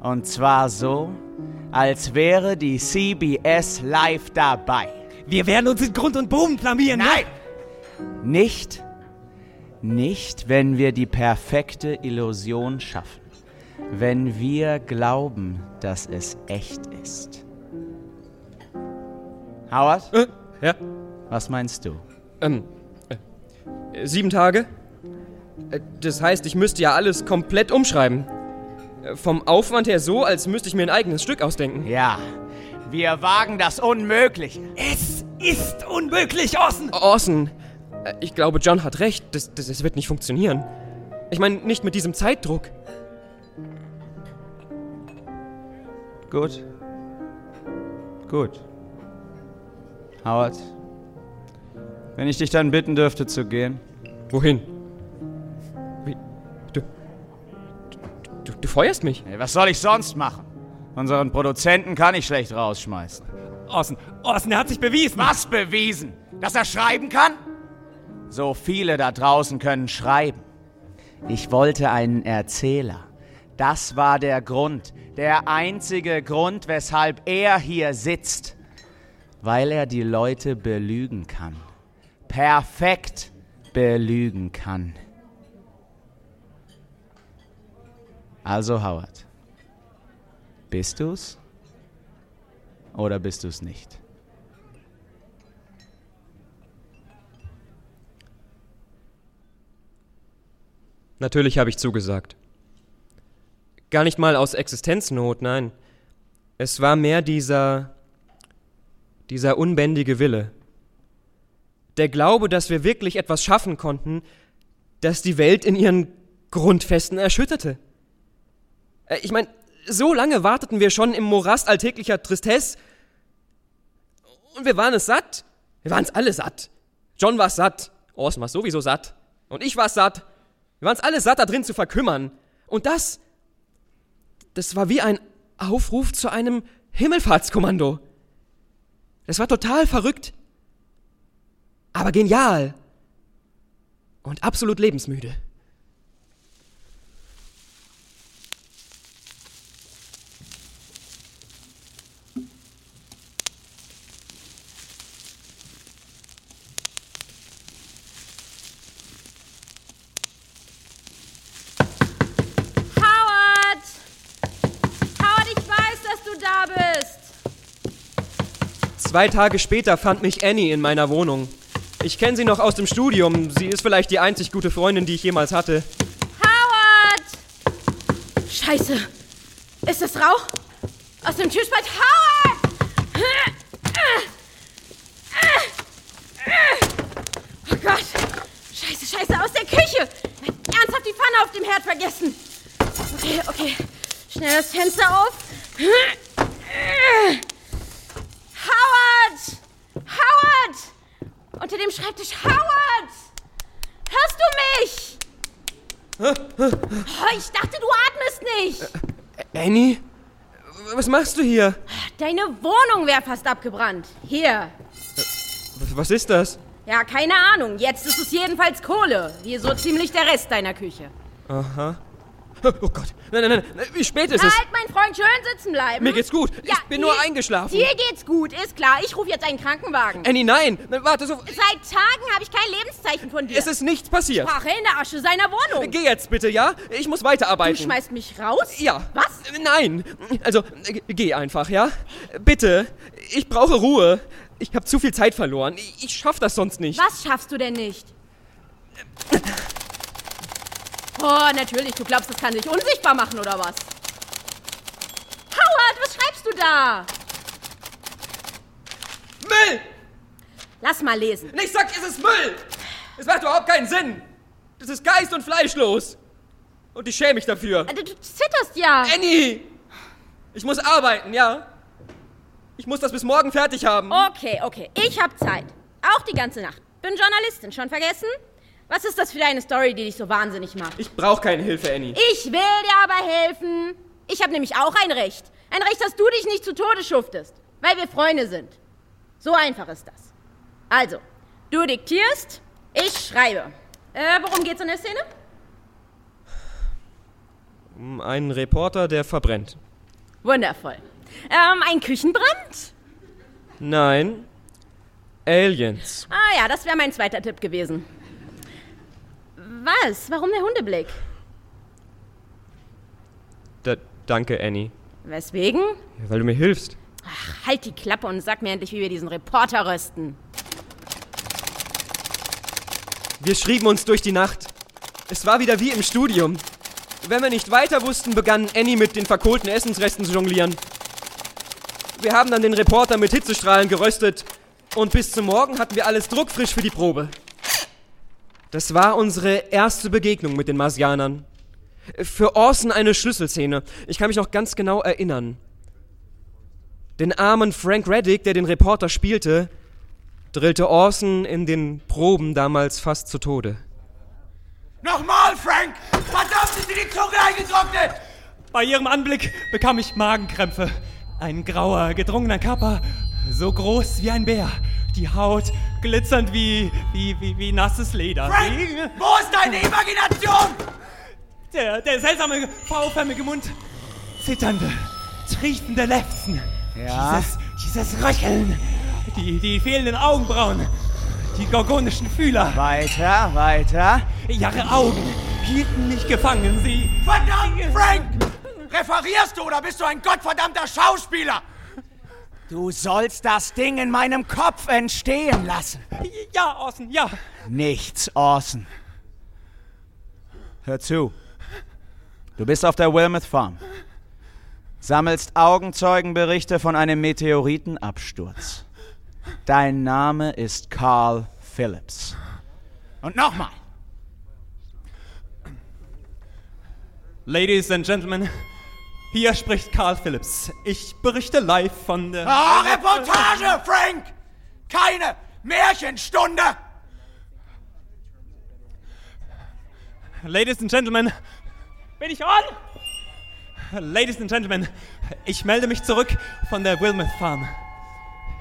C: Und zwar so, als wäre die CBS live dabei.
E: Wir werden uns in Grund und Boden blamieren. ne?
C: Nein! Nicht, nicht, wenn wir die perfekte Illusion schaffen. Wenn wir glauben, dass es echt ist. Howard,
B: Äh, ja,
C: was meinst du?
B: ähm, äh, sieben Tage? Äh, Das heißt, ich müsste ja alles komplett umschreiben. Äh, Vom Aufwand her so, als müsste ich mir ein eigenes Stück ausdenken.
C: Ja, wir wagen das Unmögliche.
E: Es ist unmöglich, Orson.
B: Orson, äh, ich glaube, John hat recht. Das, das, das wird nicht funktionieren. Ich meine, nicht mit diesem Zeitdruck.
C: Gut. Gut. Howard, wenn ich dich dann bitten dürfte zu gehen.
B: Wohin? Wie? Du, du, du feuerst mich?
C: Hey, was soll ich sonst machen? Unseren Produzenten kann ich schlecht rausschmeißen.
E: Orson, Orson, er hat sich bewiesen.
C: Was bewiesen? Dass er schreiben kann? So viele da draußen können schreiben. Ich wollte einen Erzähler. Das war der Grund, der einzige Grund, weshalb er hier sitzt. Weil er die Leute belügen kann. Perfekt belügen kann. Also, Howard. Bist du's? Oder bist du's nicht?
B: Natürlich habe ich zugesagt. Gar nicht mal aus Existenznot, nein. Es war mehr dieser. Dieser unbändige Wille. Der Glaube, dass wir wirklich etwas schaffen konnten, das die Welt in ihren Grundfesten erschütterte. Äh, Ich meine, so lange warteten wir schon im Morast alltäglicher Tristesse. Und wir waren es satt. Wir waren es alle satt. John war satt. Orson war sowieso satt. Und ich war satt. Wir waren es alle satt, da drin zu verkümmern. Und das, das war wie ein Aufruf zu einem Himmelfahrtskommando. Das war total verrückt, aber genial und absolut lebensmüde.
D: Howard! Howard, ich weiß, dass du da bist.
B: Zwei Tage später fand mich Annie in meiner Wohnung. Ich kenne sie noch aus dem Studium. Sie ist vielleicht die einzig gute Freundin, die ich jemals hatte.
D: Howard! Scheiße. Ist das Rauch? Aus dem Türspalt? Howard! Oh Gott! Scheiße, scheiße, aus der Küche! Ernsthaft die Pfanne auf dem Herd vergessen! Okay, okay. Schnell das Fenster auf. Howard! Howard! Unter dem Schreibtisch. Howard! Hörst du mich? Oh, ich dachte, du atmest nicht.
B: Annie? Was machst du hier?
D: Deine Wohnung wäre fast abgebrannt. Hier.
B: Was ist das?
D: Ja, keine Ahnung. Jetzt ist es jedenfalls Kohle. Wie so ziemlich der Rest deiner Küche.
B: Aha. Oh Gott. Nein, nein, nein. Wie spät ist es?
D: Halt, mein Freund, schön sitzen bleiben.
B: Mir geht's gut.
D: Ja,
B: ich bin nur eingeschlafen.
D: Dir geht's gut, ist klar. Ich rufe jetzt einen Krankenwagen.
B: Annie, nein. Warte, so.
D: Seit Tagen habe ich kein Lebenszeichen von dir.
B: Es ist nichts passiert.
D: Sprache in der Asche seiner Wohnung.
B: Geh jetzt bitte, ja? Ich muss
D: Du
B: weiterarbeiten.
D: schmeißt mich raus?
B: Ja.
D: Was?
B: Nein. Also, äh, geh einfach, ja? Bitte. Ich brauche Ruhe. Ich habe zu viel Zeit verloren. Ich, ich schaff das sonst nicht.
D: Was schaffst du denn nicht? Oh, natürlich. Du glaubst, das kann dich unsichtbar machen, oder was? Howard, was schreibst du da?
B: Müll!
D: Lass mal lesen.
B: Ich sag, es ist Müll! Es macht überhaupt keinen Sinn! Das ist geist- und fleischlos! Und ich schäme mich dafür.
D: Du, du zitterst ja.
B: Annie! Ich muss arbeiten, ja? Ich muss das bis morgen fertig haben.
D: Okay, okay. Ich hab Zeit. Auch die ganze Nacht. Bin Journalistin. Schon vergessen? Was ist das für eine Story, die dich so wahnsinnig macht?
B: Ich brauche keine Hilfe, Annie.
D: Ich will dir aber helfen. Ich habe nämlich auch ein Recht. Ein Recht, dass du dich nicht zu Tode schuftest. Weil wir Freunde sind. So einfach ist das. Also, du diktierst, ich schreibe. Äh, worum geht's in der Szene?
B: Um einen Reporter, der verbrennt.
D: Wundervoll. Ähm, ein Küchenbrand?
B: Nein. Aliens.
D: Ah ja, das wäre mein zweiter Tipp gewesen. Was? Warum der Hundeblick?
B: Da, danke, Annie.
D: Weswegen?
B: Ja, weil du mir hilfst.
D: Ach, halt die Klappe und sag mir endlich, wie wir diesen Reporter rösten.
B: Wir schrieben uns durch die Nacht. Es war wieder wie im Studium. Wenn wir nicht weiter wussten, begann Annie mit den verkohlten Essensresten zu jonglieren. Wir haben dann den Reporter mit Hitzestrahlen geröstet und bis zum Morgen hatten wir alles druckfrisch für die Probe. Das war unsere erste Begegnung mit den Marsianern. Für Orson eine Schlüsselszene. Ich kann mich noch ganz genau erinnern. Den armen Frank Reddick, der den Reporter spielte, drillte Orson in den Proben damals fast zu Tode.
E: Nochmal, Frank! Verdammt, ist dir die Zunge eingetrocknet! Bei ihrem Anblick bekam ich Magenkrämpfe. Ein grauer, gedrungener Körper, so groß wie ein Bär. Die Haut glitzernd wie, wie, wie, wie nasses Leder.
J: Frank, wo ist deine Imagination?
E: Der, der seltsame, V-förmige Mund. Zitternde, triefende Lefzen.
C: Ja?
E: Dieses, dieses Röcheln. Die, die fehlenden Augenbrauen. die gorgonischen Fühler.
C: Weiter, weiter.
E: Ihre Augen hielten mich gefangen. Sie.
J: Verdammt, Frank! Referierst du oder bist du ein gottverdammter Schauspieler?
C: Du sollst das Ding in meinem Kopf entstehen lassen.
E: Ja, Orson, ja.
C: Nichts, Orson. Hör zu. Du bist auf der Wilmouth Farm. Sammelst Augenzeugenberichte von einem Meteoritenabsturz. Dein Name ist Carl Phillips. Und nochmal.
E: Ladies and Gentlemen, hier spricht Carl Phillips. Ich berichte live von der.
J: Ah, Reportage, Frank! Keine Märchenstunde!
E: Ladies and Gentlemen, bin ich on? Ladies and Gentlemen, ich melde mich zurück von der Wilmouth Farm.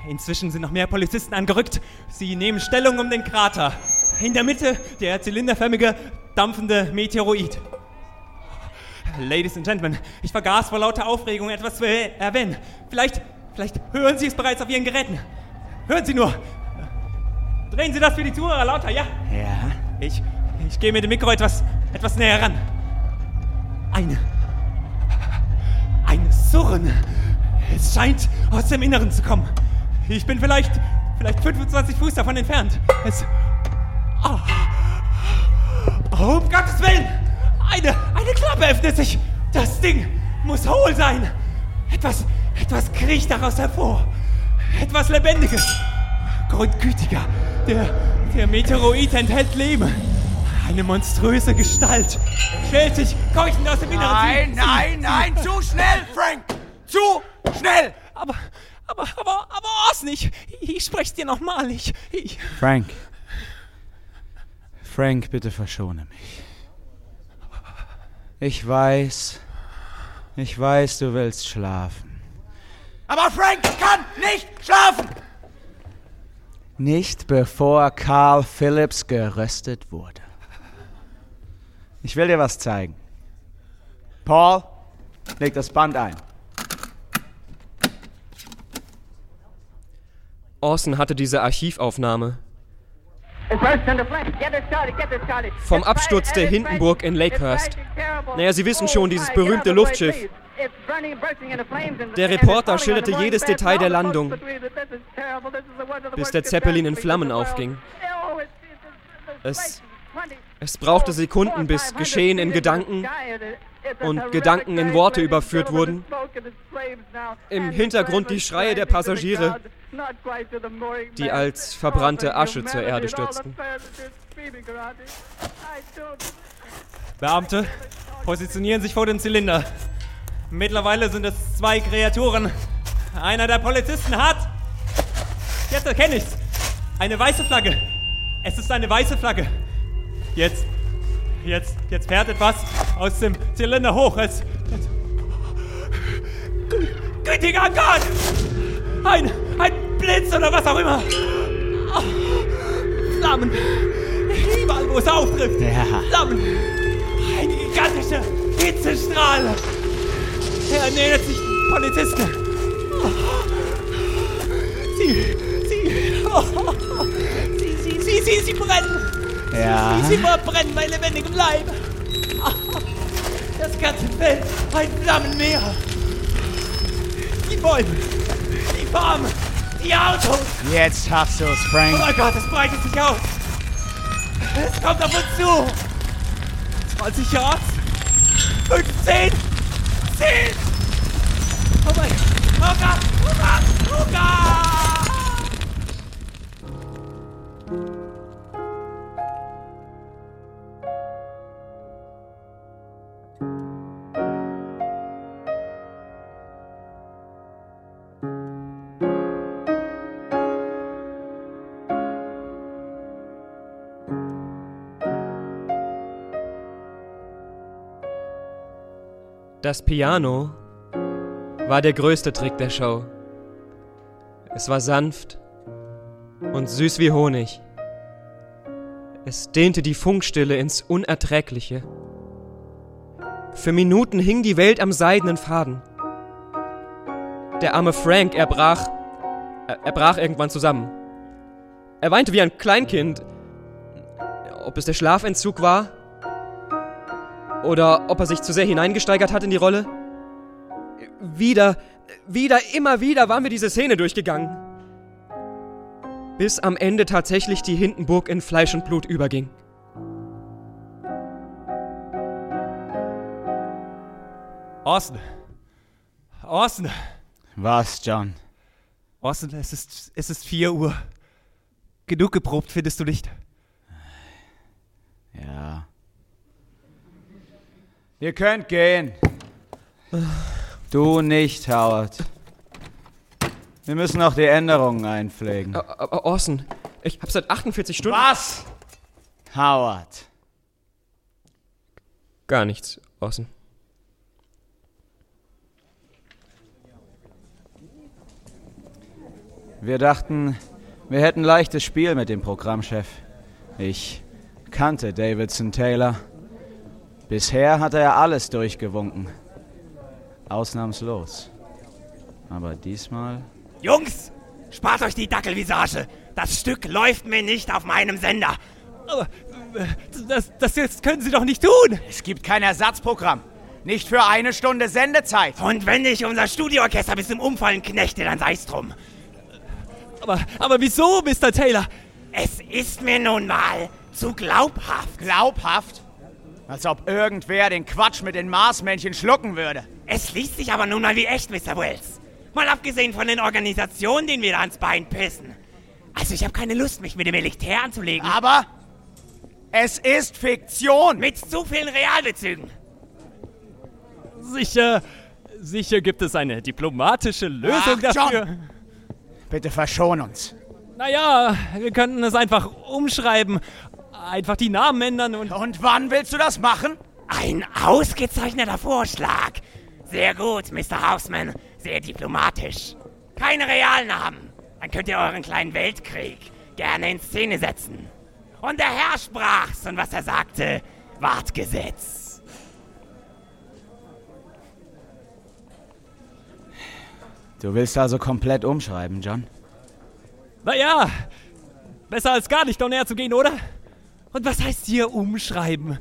E: Inzwischen sind noch mehr Polizisten angerückt. Sie nehmen Stellung um den Krater. In der Mitte der zylinderförmige, dampfende Meteoroid. Ladies and Gentlemen, ich vergaß vor lauter Aufregung etwas zu er- erwähnen. Vielleicht, vielleicht hören Sie es bereits auf Ihren Geräten. Hören Sie nur. Drehen Sie das für die Zuhörer lauter, ja?
C: Ja?
E: Ich, ich gehe mit dem Mikro etwas, etwas näher ran. Eine. Ein Surren. Es scheint aus dem Inneren zu kommen. Ich bin vielleicht, vielleicht 25 Fuß davon entfernt. Es. Oh, oh um Gottes Willen! Eine, eine Klappe öffnet sich. Das Ding muss hohl sein. Etwas, etwas kriecht daraus hervor. Etwas Lebendiges. Grundgütiger. Der, der Meteoroid enthält Leben. Eine monströse Gestalt. Schält sich keuchend aus dem Inneren.
J: Nein,
E: Sie-
J: nein,
E: sie-
J: nein, zu schnell, Frank! Zu schnell!
E: Aber, aber, aber, aber Orson, ich, ich sprech's dir nochmal. Ich, ich.
C: Frank. Frank, bitte verschone mich. Ich weiß. Ich weiß, du willst schlafen.
J: Aber Frank kann nicht schlafen!
C: Nicht bevor Carl Phillips geröstet wurde. Ich will dir was zeigen. Paul, leg das Band ein.
B: Orson hatte diese Archivaufnahme vom Absturz der Hindenburg in Lakehurst. Naja, Sie wissen schon, dieses berühmte Luftschiff. Der Reporter schilderte jedes Detail der Landung, bis der Zeppelin in Flammen aufging. Es, es brauchte Sekunden, bis Geschehen in Gedanken und Gedanken in Worte überführt wurden. Im Hintergrund die Schreie der Passagiere, die als verbrannte Asche zur Erde stürzten.
E: Beamte, positionieren sich vor dem Zylinder. Mittlerweile sind es zwei Kreaturen. Einer der Polizisten hat. Jetzt erkenne ich's. Eine weiße Flagge. Es ist eine weiße Flagge. Jetzt. Jetzt, jetzt fährt etwas aus dem Zylinder hoch. Es. es Gü- Gütiger Gott! Ein, ein Blitz oder was auch immer. Ah, Flammen. Überall, wo es auftrifft.
C: Ja.
E: Flammen. Ein gigantischer Hitzestrahl. Er nähert sich den Polizisten. Sie, sie, sie, sie, sie, sie, sie brennen.
C: Ja.
E: Sie, verbrennen mein lebendigem Leib. Das ganze Feld, ein Flammenmeer. Die Bäume, die Farm, die Autos.
C: Jetzt hast du's, Frank.
E: Oh Gott, es breitet sich aus. Es kommt auf uns zu. 20 Yards. 15. 10.
B: Das Piano war der größte Trick der Show. Es war sanft und süß wie Honig. Es dehnte die Funkstille ins Unerträgliche. Für Minuten hing die Welt am seidenen Faden. Der arme Frank, er brach, er, er brach irgendwann zusammen. Er weinte wie ein Kleinkind. Ob es der Schlafentzug war? Oder ob er sich zu sehr hineingesteigert hat in die Rolle? Wieder, wieder, immer wieder waren wir diese Szene durchgegangen. Bis am Ende tatsächlich die Hindenburg in Fleisch und Blut überging.
E: Orson. Orson.
C: Was, John?
E: Orson, es ist, es ist 4 Uhr. Genug geprobt, findest du nicht?
C: Ja. Ihr könnt gehen. Du nicht, Howard. Wir müssen noch die Änderungen einpflegen.
B: Ä- ä- Orson, ich hab seit 48 Stunden.
C: Was? Howard.
B: Gar nichts, Orson.
C: Wir dachten, wir hätten leichtes Spiel mit dem Programmchef. Ich kannte Davidson Taylor. Bisher hatte er alles durchgewunken. Ausnahmslos. Aber diesmal.
F: Jungs, spart euch die Dackelvisage. Das Stück läuft mir nicht auf meinem Sender.
E: Aber äh, das, das jetzt können Sie doch nicht tun.
J: Es gibt kein Ersatzprogramm. Nicht für eine Stunde Sendezeit.
F: Und wenn ich unser Studioorchester bis zum Umfallen knechte, dann sei's drum.
E: Aber, aber wieso, Mr. Taylor?
F: Es ist mir nun mal zu glaubhaft.
J: Glaubhaft? Als ob irgendwer den Quatsch mit den Marsmännchen schlucken würde.
F: Es liest sich aber nun mal wie echt, Mr. Wells. Mal abgesehen von den Organisationen, denen wir da ans Bein pissen. Also ich habe keine Lust, mich mit dem Militär anzulegen.
J: Aber es ist Fiktion.
F: Mit zu vielen Realbezügen.
E: Sicher, sicher gibt es eine diplomatische Lösung
J: Ach, John.
E: dafür.
J: Bitte verschon uns.
E: Naja, wir könnten es einfach umschreiben. Einfach die Namen ändern und.
J: Und wann willst du das machen?
F: Ein ausgezeichneter Vorschlag. Sehr gut, Mr. Hausman. Sehr diplomatisch. Keine Realnamen. Dann könnt ihr euren kleinen Weltkrieg gerne in Szene setzen. Und der Herr sprach's und was er sagte, ward Gesetz.
C: Du willst also komplett umschreiben, John?
E: Naja, besser als gar nicht on air zu gehen, oder? Und was heißt hier umschreiben?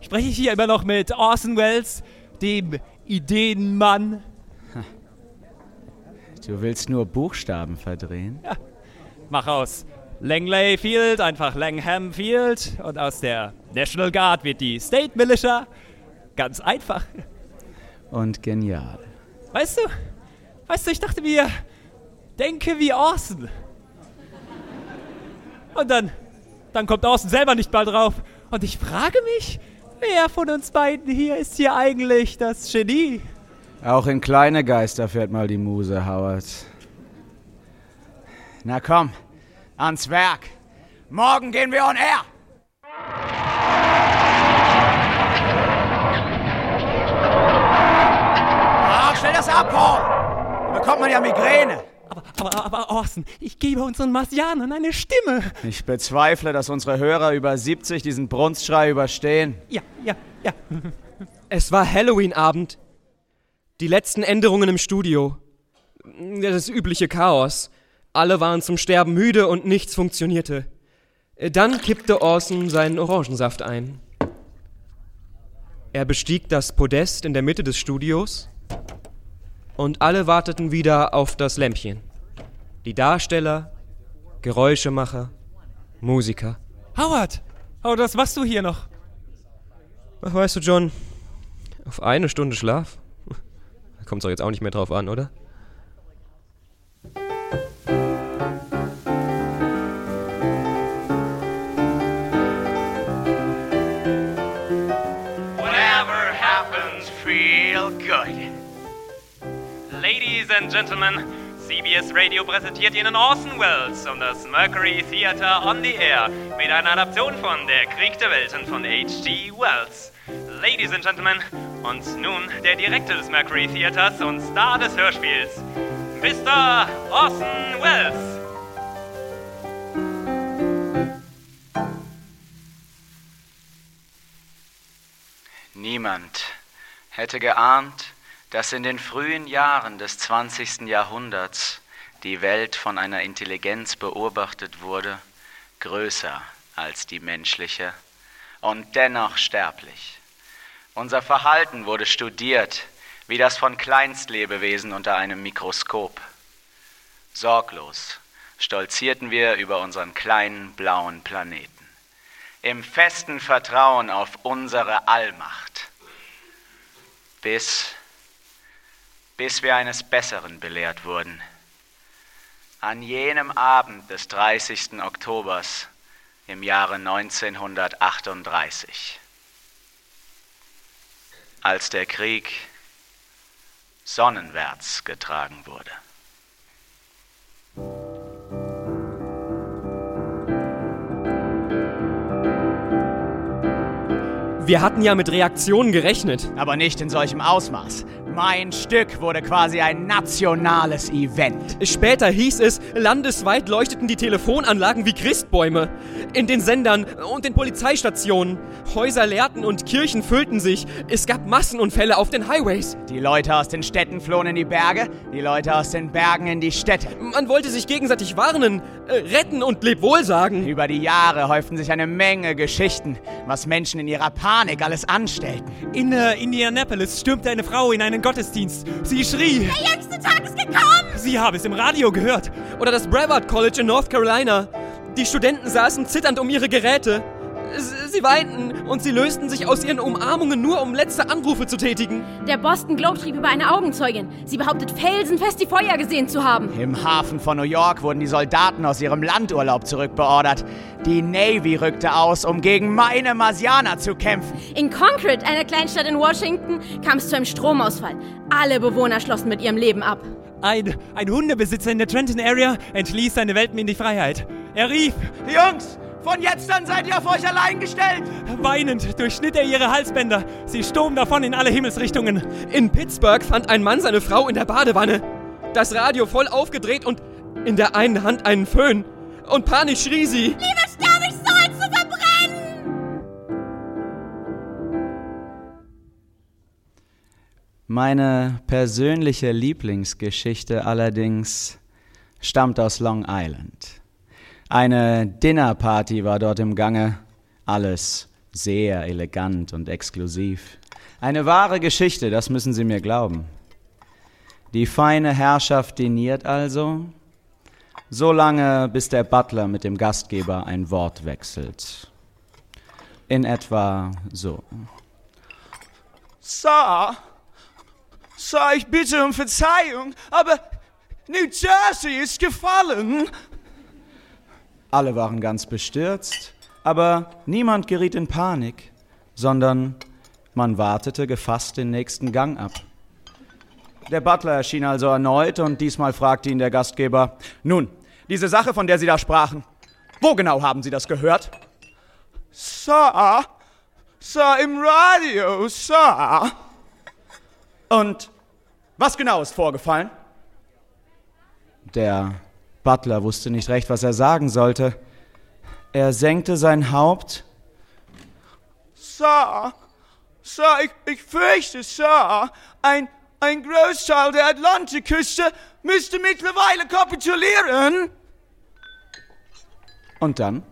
E: Spreche ich hier immer noch mit Orson Welles, dem Ideenmann?
C: Du willst nur Buchstaben verdrehen?
E: Mach aus Langley Field einfach Langham Field und aus der National Guard wird die State Militia. Ganz einfach.
C: Und genial.
E: Weißt du? Weißt du, ich dachte mir, denke wie Orson. Und dann, dann kommt Orson selber nicht mal drauf. Und ich frage mich, wer von uns beiden hier ist hier eigentlich das Genie?
C: Auch in kleine Geister fährt mal die Muse, Howard.
J: Na komm, ans Werk. Morgen gehen wir on air. Ach, stell das ab, Paul. Da bekommt man ja Migräne.
E: Aber, aber, Orson, ich gebe unseren Marsianern eine Stimme.
C: Ich bezweifle, dass unsere Hörer über 70 diesen Brunstschrei überstehen.
E: Ja, ja, ja.
B: Es war Halloween-Abend. Die letzten Änderungen im Studio. Das übliche Chaos. Alle waren zum Sterben müde und nichts funktionierte. Dann kippte Orson seinen Orangensaft ein. Er bestieg das Podest in der Mitte des Studios und alle warteten wieder auf das Lämpchen. Die Darsteller, Geräuschemacher, Musiker.
E: Howard, Howard, was machst du hier noch?
B: Ach, weißt du, John, auf eine Stunde Schlaf? Da kommt's doch jetzt auch nicht mehr drauf an, oder?
I: Whatever happens, feel good. Ladies and Gentlemen, CBS Radio präsentiert Ihnen Orson Welles und das Mercury Theater on the Air mit einer Adaption von Der Krieg der Welten von H.G. Wells. Ladies and Gentlemen, und nun der Direktor des Mercury Theaters und Star des Hörspiels, Mr. Orson Welles.
C: Niemand hätte geahnt, dass in den frühen Jahren des 20. Jahrhunderts die Welt von einer Intelligenz beobachtet wurde, größer als die menschliche und dennoch sterblich. Unser Verhalten wurde studiert, wie das von Kleinstlebewesen unter einem Mikroskop. Sorglos stolzierten wir über unseren kleinen blauen Planeten, im festen Vertrauen auf unsere Allmacht, bis, bis wir eines Besseren belehrt wurden. An jenem Abend des 30. Oktobers im Jahre 1938, als der Krieg sonnenwärts getragen wurde.
B: Wir hatten ja mit Reaktionen gerechnet.
C: Aber nicht in solchem Ausmaß. Mein Stück wurde quasi ein nationales Event.
B: Später hieß es, landesweit leuchteten die Telefonanlagen wie Christbäume. In den Sendern und den Polizeistationen. Häuser leerten und Kirchen füllten sich. Es gab Massenunfälle auf den Highways.
C: Die Leute aus den Städten flohen in die Berge, die Leute aus den Bergen in die Städte.
B: Man wollte sich gegenseitig warnen, äh, retten und Lebwohl sagen.
C: Über die Jahre häuften sich eine Menge Geschichten, was Menschen in ihrer Panik alles anstellten.
E: In äh, Indianapolis stürmte eine Frau in einen Gottesdienst. Sie schrie.
G: Der jüngste Tag ist gekommen!
E: Sie habe es im Radio gehört.
B: Oder das Brevard College in North Carolina. Die Studenten saßen zitternd um ihre Geräte. Sie weinten und sie lösten sich aus ihren Umarmungen nur, um letzte Anrufe zu tätigen.
D: Der Boston Globe schrieb über eine Augenzeugin. Sie behauptet felsenfest, die Feuer gesehen zu haben.
C: Im Hafen von New York wurden die Soldaten aus ihrem Landurlaub zurückbeordert. Die Navy rückte aus, um gegen meine Marsianer zu kämpfen.
D: In Concord, einer Kleinstadt in Washington, kam es zu einem Stromausfall. Alle Bewohner schlossen mit ihrem Leben ab.
E: Ein, ein Hundebesitzer in der Trenton Area entließ seine Welpen in die Freiheit. Er rief,
C: Jungs, von jetzt an seid ihr auf euch allein gestellt.
E: weinend durchschnitt er ihre Halsbänder. Sie stoben davon in alle Himmelsrichtungen.
B: In Pittsburgh fand ein Mann seine Frau in der Badewanne. Das Radio voll aufgedreht und in der einen Hand einen Föhn. Und panisch schrie sie.
G: Lieber sterbe ich so, als zu verbrennen!
C: Meine persönliche Lieblingsgeschichte allerdings stammt aus Long Island. Eine Dinnerparty war dort im Gange, alles sehr elegant und exklusiv. Eine wahre Geschichte, das müssen Sie mir glauben. Die feine Herrschaft diniert also, so lange bis der Butler mit dem Gastgeber ein Wort wechselt. In etwa so. Sir, Sir, ich bitte um Verzeihung, aber New Jersey ist gefallen. Alle waren ganz bestürzt, aber niemand geriet in Panik, sondern man wartete gefasst den nächsten Gang ab. Der Butler erschien also erneut und diesmal fragte ihn der Gastgeber, nun, diese Sache, von der Sie da sprachen, wo genau haben Sie das gehört? Sir, Sir, im Radio, Sir. Und was genau ist vorgefallen? Der Butler wusste nicht recht, was er sagen sollte. Er senkte sein Haupt. Sir, Sir, ich, ich fürchte, Sir, ein, ein Großteil der Atlantikküste müsste mittlerweile kapitulieren. Und dann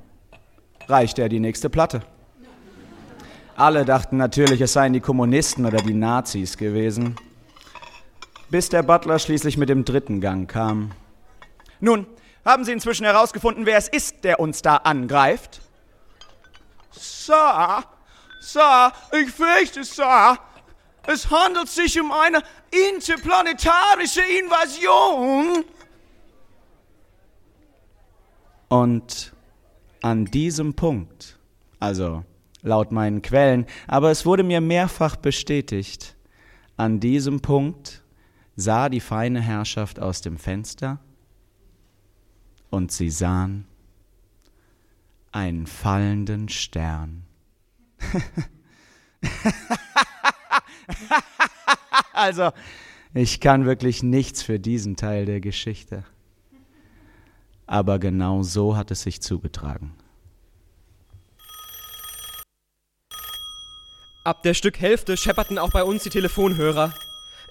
C: reichte er die nächste Platte. Alle dachten natürlich, es seien die Kommunisten oder die Nazis gewesen, bis der Butler schließlich mit dem dritten Gang kam. Nun, haben Sie inzwischen herausgefunden, wer es ist, der uns da angreift? Sir, Sir, ich fürchte, Sir, es handelt sich um eine interplanetarische Invasion. Und an diesem Punkt, also laut meinen Quellen, aber es wurde mir mehrfach bestätigt, an diesem Punkt sah die feine Herrschaft aus dem Fenster und sie sahen einen fallenden Stern. also, ich kann wirklich nichts für diesen Teil der Geschichte. Aber genau so hat es sich zugetragen.
B: Ab der Stückhälfte schepperten auch bei uns die Telefonhörer.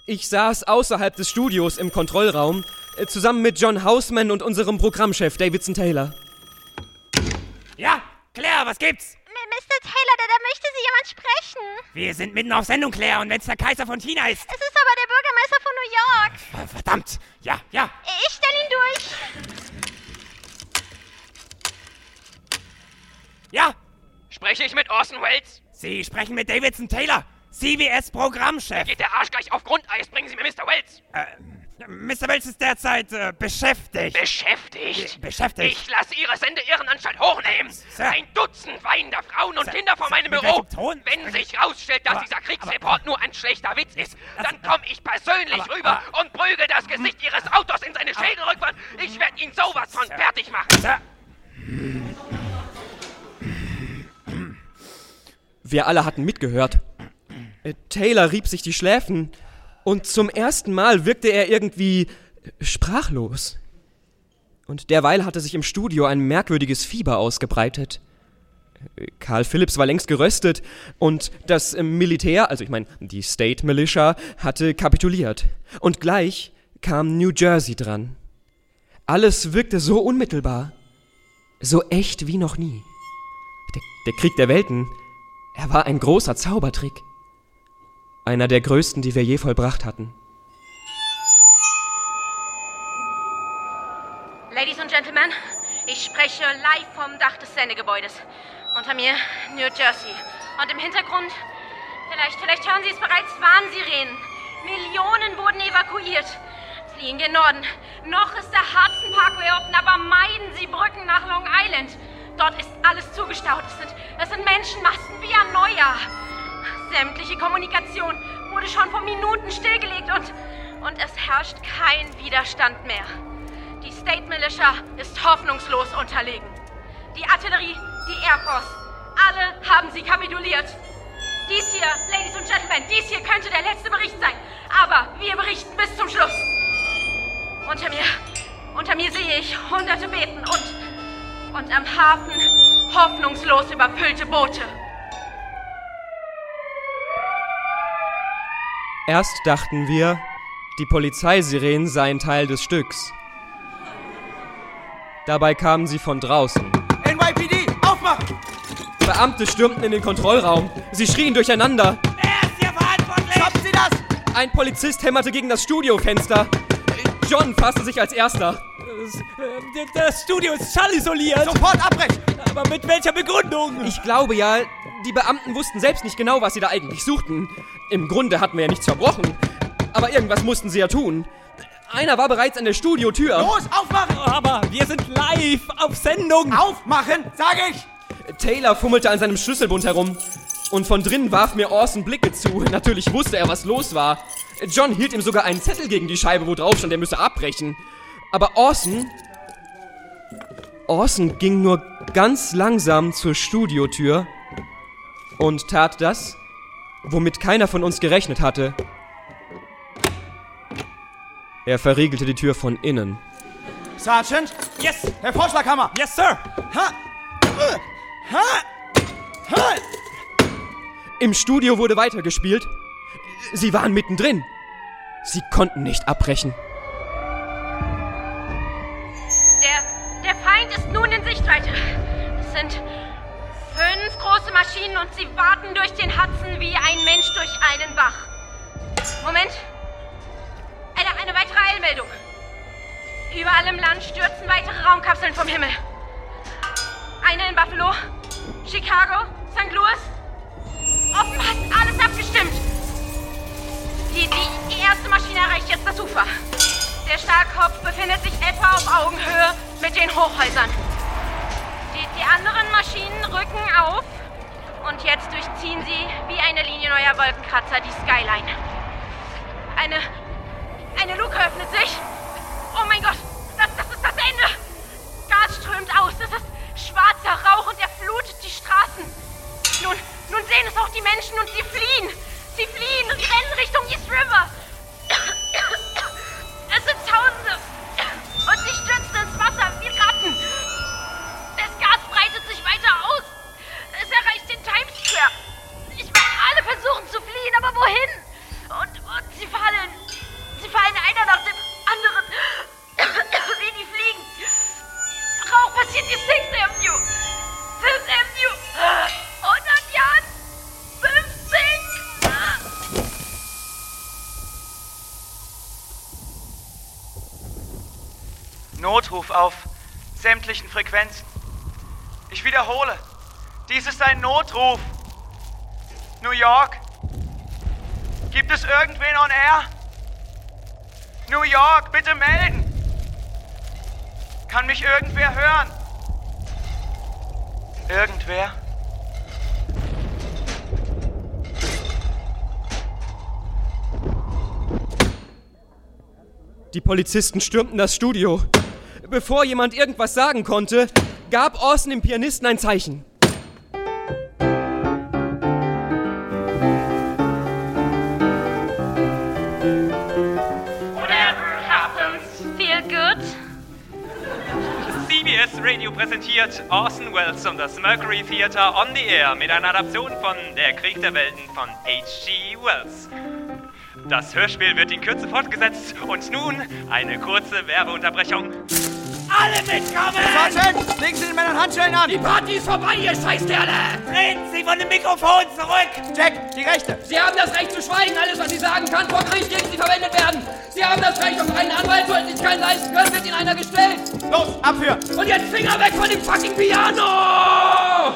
B: Ich saß außerhalb des Studios im Kontrollraum, Äh, Zusammen mit John Houseman und unserem Programmchef Davidson Taylor.
E: Ja, Claire, was gibt's?
G: M- Mr. Taylor, da, da möchte Sie jemand sprechen.
E: Wir sind mitten auf Sendung, Claire, und wenn's der Kaiser von China ist.
G: Es ist aber der Bürgermeister von New York.
E: Ver- Verdammt! Ja, ja.
G: Ich stelle ihn durch.
E: Ja,
F: Spreche ich mit Orson Welles?
E: Sie sprechen mit Davidson Taylor, CBS-Programmchef.
F: Geht der Arsch gleich auf Grundeis? Bringen Sie mir Mr. Welles.
E: Mr. Wells ist derzeit äh, beschäftigt.
F: Beschäftigt?
E: beschäftigt.
F: Ich lasse Ihre Sendeirrenanstalt hochnehmen.
E: Sir.
F: Ein Dutzend weinender Frauen und
E: Sir,
F: Kinder vor
E: Sir,
F: meinem Büro. Wenn sich rausstellt, dass
E: Aber-
F: dieser Kriegsreport nur ein schlechter Witz ist, dann komme ich persönlich
E: aber-
F: rüber
E: aber-
F: und prügel das Gesicht Ihres Autos in seine Schädelrückwand. Ich werde ihn sowas von
E: Sir.
F: fertig machen.
E: Sir,
B: Wir alle hatten mitgehört. Äh, Taylor rieb sich die Schläfen und zum ersten Mal wirkte er irgendwie sprachlos. Und derweil hatte sich im Studio ein merkwürdiges Fieber ausgebreitet. Karl Phillips war längst geröstet und das Militär, also ich meine die State Militia, hatte kapituliert. Und gleich kam New Jersey dran. Alles wirkte so unmittelbar, so echt wie noch nie. Der, der Krieg der Welten, er war ein großer Zaubertrick. Einer der größten, die wir je vollbracht hatten.
D: Ladies and Gentlemen, ich spreche live vom Dach des Sendegebäudes. Unter mir New Jersey. Und im Hintergrund, vielleicht, vielleicht hören Sie es bereits, Warnsirenen. Millionen wurden evakuiert. Fliehen gen Norden. Noch ist der Hudson Parkway offen, aber meiden Sie Brücken nach Long Island. Dort ist alles zugestaut. Es sind, es sind Menschenmassen wie am Neujahr. Sämtliche Kommunikation wurde schon vor Minuten stillgelegt und, und es herrscht kein Widerstand mehr. Die State Militia ist hoffnungslos unterlegen. Die Artillerie, die Air Force, alle haben sie kapituliert. Dies hier, Ladies und Gentlemen, dies hier könnte der letzte Bericht sein. Aber wir berichten bis zum Schluss. Unter mir, unter mir sehe ich hunderte beten und, und am Hafen hoffnungslos überfüllte Boote.
B: Erst dachten wir, die Polizeisirenen seien Teil des Stücks. Dabei kamen sie von draußen.
J: NYPD, aufmachen!
B: Beamte stürmten in den Kontrollraum. Sie schrien durcheinander.
E: wer ist hier verantwortlich?
J: Stoppen Sie das!
B: Ein Polizist hämmerte gegen das Studiofenster. John fasste sich als erster.
E: Das, das Studio ist schallisoliert.
J: Sofort abbrechen!
E: Aber mit welcher Begründung?
B: Ich glaube ja, die Beamten wussten selbst nicht genau, was sie da eigentlich suchten. Im Grunde hatten wir ja nichts verbrochen. Aber irgendwas mussten sie ja tun. Einer war bereits an der Studiotür.
J: Los, aufmachen!
E: Aber wir sind live auf Sendung.
J: Aufmachen, sage ich!
B: Taylor fummelte an seinem Schlüsselbund herum. Und von drinnen warf mir Orson Blicke zu. Natürlich wusste er, was los war. John hielt ihm sogar einen Zettel gegen die Scheibe, wo drauf stand, er müsse abbrechen. Aber Orson. Orson ging nur ganz langsam zur Studiotür und tat das, womit keiner von uns gerechnet hatte. Er verriegelte die Tür von innen.
J: Sergeant,
E: Yes,
J: Herr Vorschlaghammer!
E: yes, Sir.
J: Ha! Ha! Ha!
B: Im Studio wurde weitergespielt. Sie waren mittendrin. Sie konnten nicht abbrechen.
D: Der, der Feind ist nun in Sichtweite. Es sind fünf große Maschinen und sie warten durch den Hudson wie ein Mensch durch einen Bach. Moment. Eine, eine weitere Eilmeldung. Überall im Land stürzen weitere Raumkapseln vom Himmel. Eine in Buffalo, Chicago, St. Louis. Offenbar ist alles abgestimmt. Die, die erste Maschine erreicht jetzt das Ufer. Der Stahlkopf befindet sich etwa auf Augenhöhe mit den Hochhäusern. Die, anderen Maschinen rücken auf und jetzt durchziehen sie wie eine Linie neuer Wolkenkratzer die Skyline. Eine. Eine Luke öffnet sich. Oh mein Gott, das, das ist das Ende. Gas strömt aus. Es ist schwarzer Rauch und er flutet die Straßen. Nun, nun sehen es auch die Menschen und sie fliehen. Sie fliehen, sie rennen Richtung East River. Es sind Tausende. Und sie stürzen ins Wasser wie Ratten weiter aus. Es erreicht den Times Square. Ich meine, alle versuchen zu fliehen, aber wohin? Und, und sie fallen. Sie fallen einer nach dem anderen. Wie die fliegen.
K: Rauch passiert die 6th Avenue. 5th Avenue. 100 Yards. 50.
C: Notruf auf sämtlichen Frequenzen. Wiederhole, dies ist ein Notruf. New York? Gibt es irgendwen on air? New York, bitte melden! Kann mich irgendwer hören? Irgendwer?
B: Die Polizisten stürmten das Studio. Bevor jemand irgendwas sagen konnte, gab Orson dem Pianisten ein Zeichen.
K: Whatever happens. Feel good.
I: CBS Radio präsentiert Orson Welles und das Mercury Theater on the Air mit einer Adaption von Der Krieg der Welten von H.G. Wells. Das Hörspiel wird in Kürze fortgesetzt und nun eine kurze Werbeunterbrechung.
J: Alle mitkommen!
C: Sergeant, legen Sie den Männern Handschellen an!
J: Die Party ist vorbei, ihr Scheißkerle! Treten Sie von dem Mikrofon zurück!
C: Jack, die Rechte!
L: Sie haben das Recht zu schweigen. Alles, was Sie sagen, kann vor Gericht gegen Sie verwendet werden. Sie haben das Recht auf einen Anwalt. Sollten Sie sich keinen leisten können, wird Ihnen einer gestellt.
C: Los, abführen!
L: Und jetzt Finger weg von dem fucking Piano!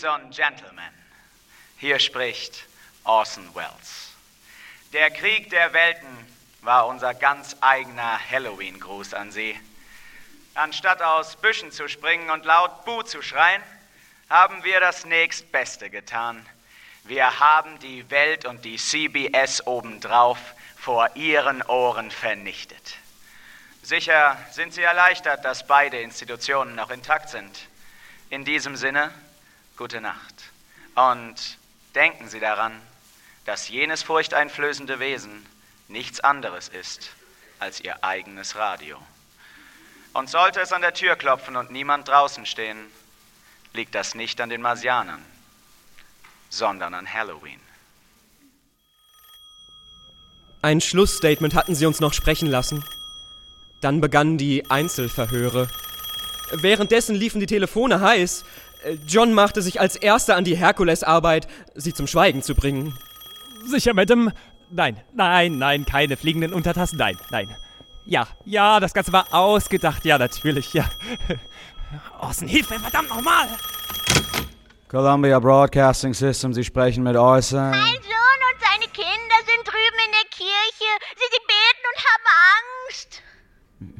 C: Ladies and Gentlemen, hier spricht Orson Welles. Der Krieg der Welten war unser ganz eigener Halloween-Gruß an Sie. Anstatt aus Büschen zu springen und laut Buh zu schreien, haben wir das nächstbeste getan. Wir haben die Welt und die CBS obendrauf vor Ihren Ohren vernichtet. Sicher sind Sie erleichtert, dass beide Institutionen noch intakt sind. In diesem Sinne, gute Nacht. Und denken Sie daran, dass jenes furchteinflößende Wesen nichts anderes ist als Ihr eigenes Radio. Und sollte es an der Tür klopfen und niemand draußen stehen, liegt das nicht an den Marsianern, sondern an Halloween.
B: Ein Schlussstatement hatten sie uns noch sprechen lassen. Dann begannen die Einzelverhöre. Währenddessen liefen die Telefone heiß. John machte sich als erster an die Herkulesarbeit, sie zum Schweigen zu bringen.
E: Sicher, Madame? Nein, nein, nein, keine fliegenden Untertassen, nein, nein. Ja, ja, das Ganze war ausgedacht, ja, natürlich, ja. Orson, hilf mir, verdammt nochmal!
C: Columbia Broadcasting System, Sie sprechen mit Orson.
G: Mein Sohn und seine Kinder sind drüben in der Kirche. Sie, sie beten und haben Angst.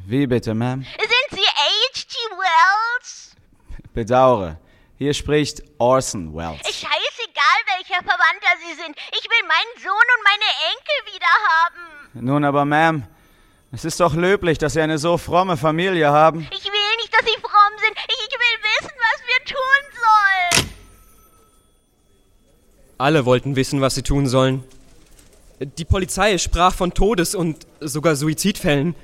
C: Wie bitte, Ma'am?
G: Sind Sie H.G. Wells?
C: Bedauere. Hier spricht Orson Welles.
G: Scheißegal, welcher Verwandter Sie sind. Ich will meinen Sohn und meine Enkel wieder haben.
C: Nun aber, Ma'am, es ist doch löblich, dass Sie eine so fromme Familie haben.
G: Ich will nicht, dass Sie fromm sind. Ich, ich will wissen, was wir tun sollen.
B: Alle wollten wissen, was sie tun sollen. Die Polizei sprach von Todes- und sogar Suizidfällen.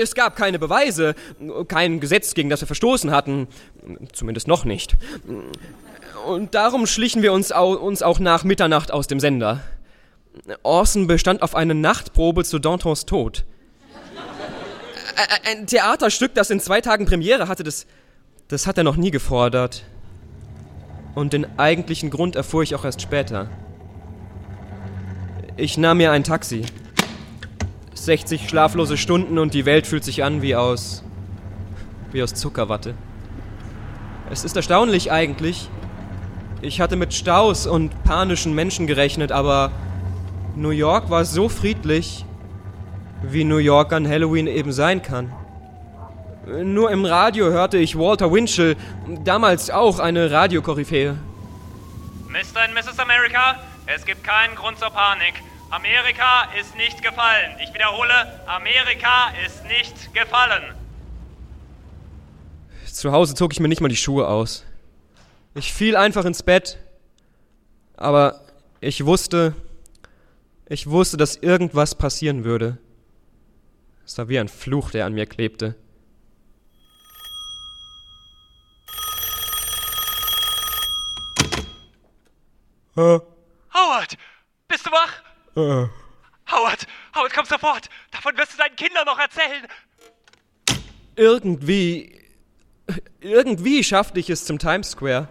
B: Es gab keine Beweise, kein Gesetz, gegen das wir verstoßen hatten. Zumindest noch nicht. Und darum schlichen wir uns, au uns auch nach Mitternacht aus dem Sender. Orson bestand auf eine Nachtprobe zu Dantons Tod. Ein Theaterstück, das in zwei Tagen Premiere hatte, das, das hat er noch nie gefordert. Und den eigentlichen Grund erfuhr ich auch erst später. Ich nahm mir ein Taxi. 60 schlaflose Stunden und die Welt fühlt sich an wie aus. wie aus Zuckerwatte. Es ist erstaunlich eigentlich. Ich hatte mit Staus und panischen Menschen gerechnet, aber New York war so friedlich, wie New York an Halloween eben sein kann. Nur im Radio hörte ich Walter Winchell, damals auch eine Radiokoryphäe.
I: Mr. und Mrs. America, es gibt keinen Grund zur Panik. Amerika ist nicht gefallen. Ich wiederhole, Amerika ist nicht gefallen.
B: Zu Hause zog ich mir nicht mal die Schuhe aus. Ich fiel einfach ins Bett. Aber ich wusste, Ich wusste, dass irgendwas passieren würde. Es war wie ein Fluch, der an mir klebte.
I: Howard, bist du wach? Howard, Howard, komm sofort. Davon wirst du deinen Kindern noch erzählen.
B: Irgendwie. Irgendwie schaffte ich es zum Times Square.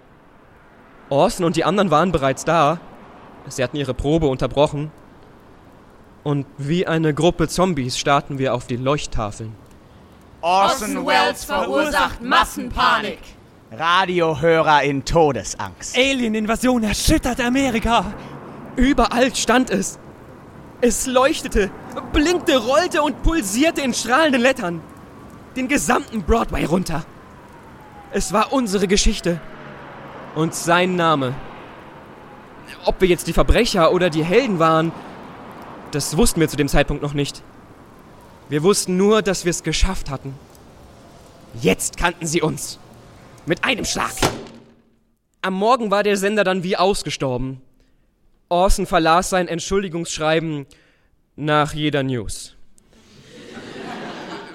B: Orson und die anderen waren bereits da. Sie hatten ihre Probe unterbrochen. Und wie eine Gruppe Zombies starten wir auf die Leuchttafeln.
D: Orson Welles verursacht Massenpanik.
C: Radiohörer in Todesangst.
E: Alien-Invasion erschüttert Amerika.
B: Überall stand es. Es leuchtete, blinkte, rollte und pulsierte in strahlenden Lettern. Den gesamten Broadway runter. Es war unsere Geschichte. Und sein Name. Ob wir jetzt die Verbrecher oder die Helden waren, das wussten wir zu dem Zeitpunkt noch nicht. Wir wussten nur, dass wir es geschafft hatten. Jetzt kannten sie uns. Mit einem Schlag. Am Morgen war der Sender dann wie ausgestorben. Orson verlas sein Entschuldigungsschreiben nach jeder News.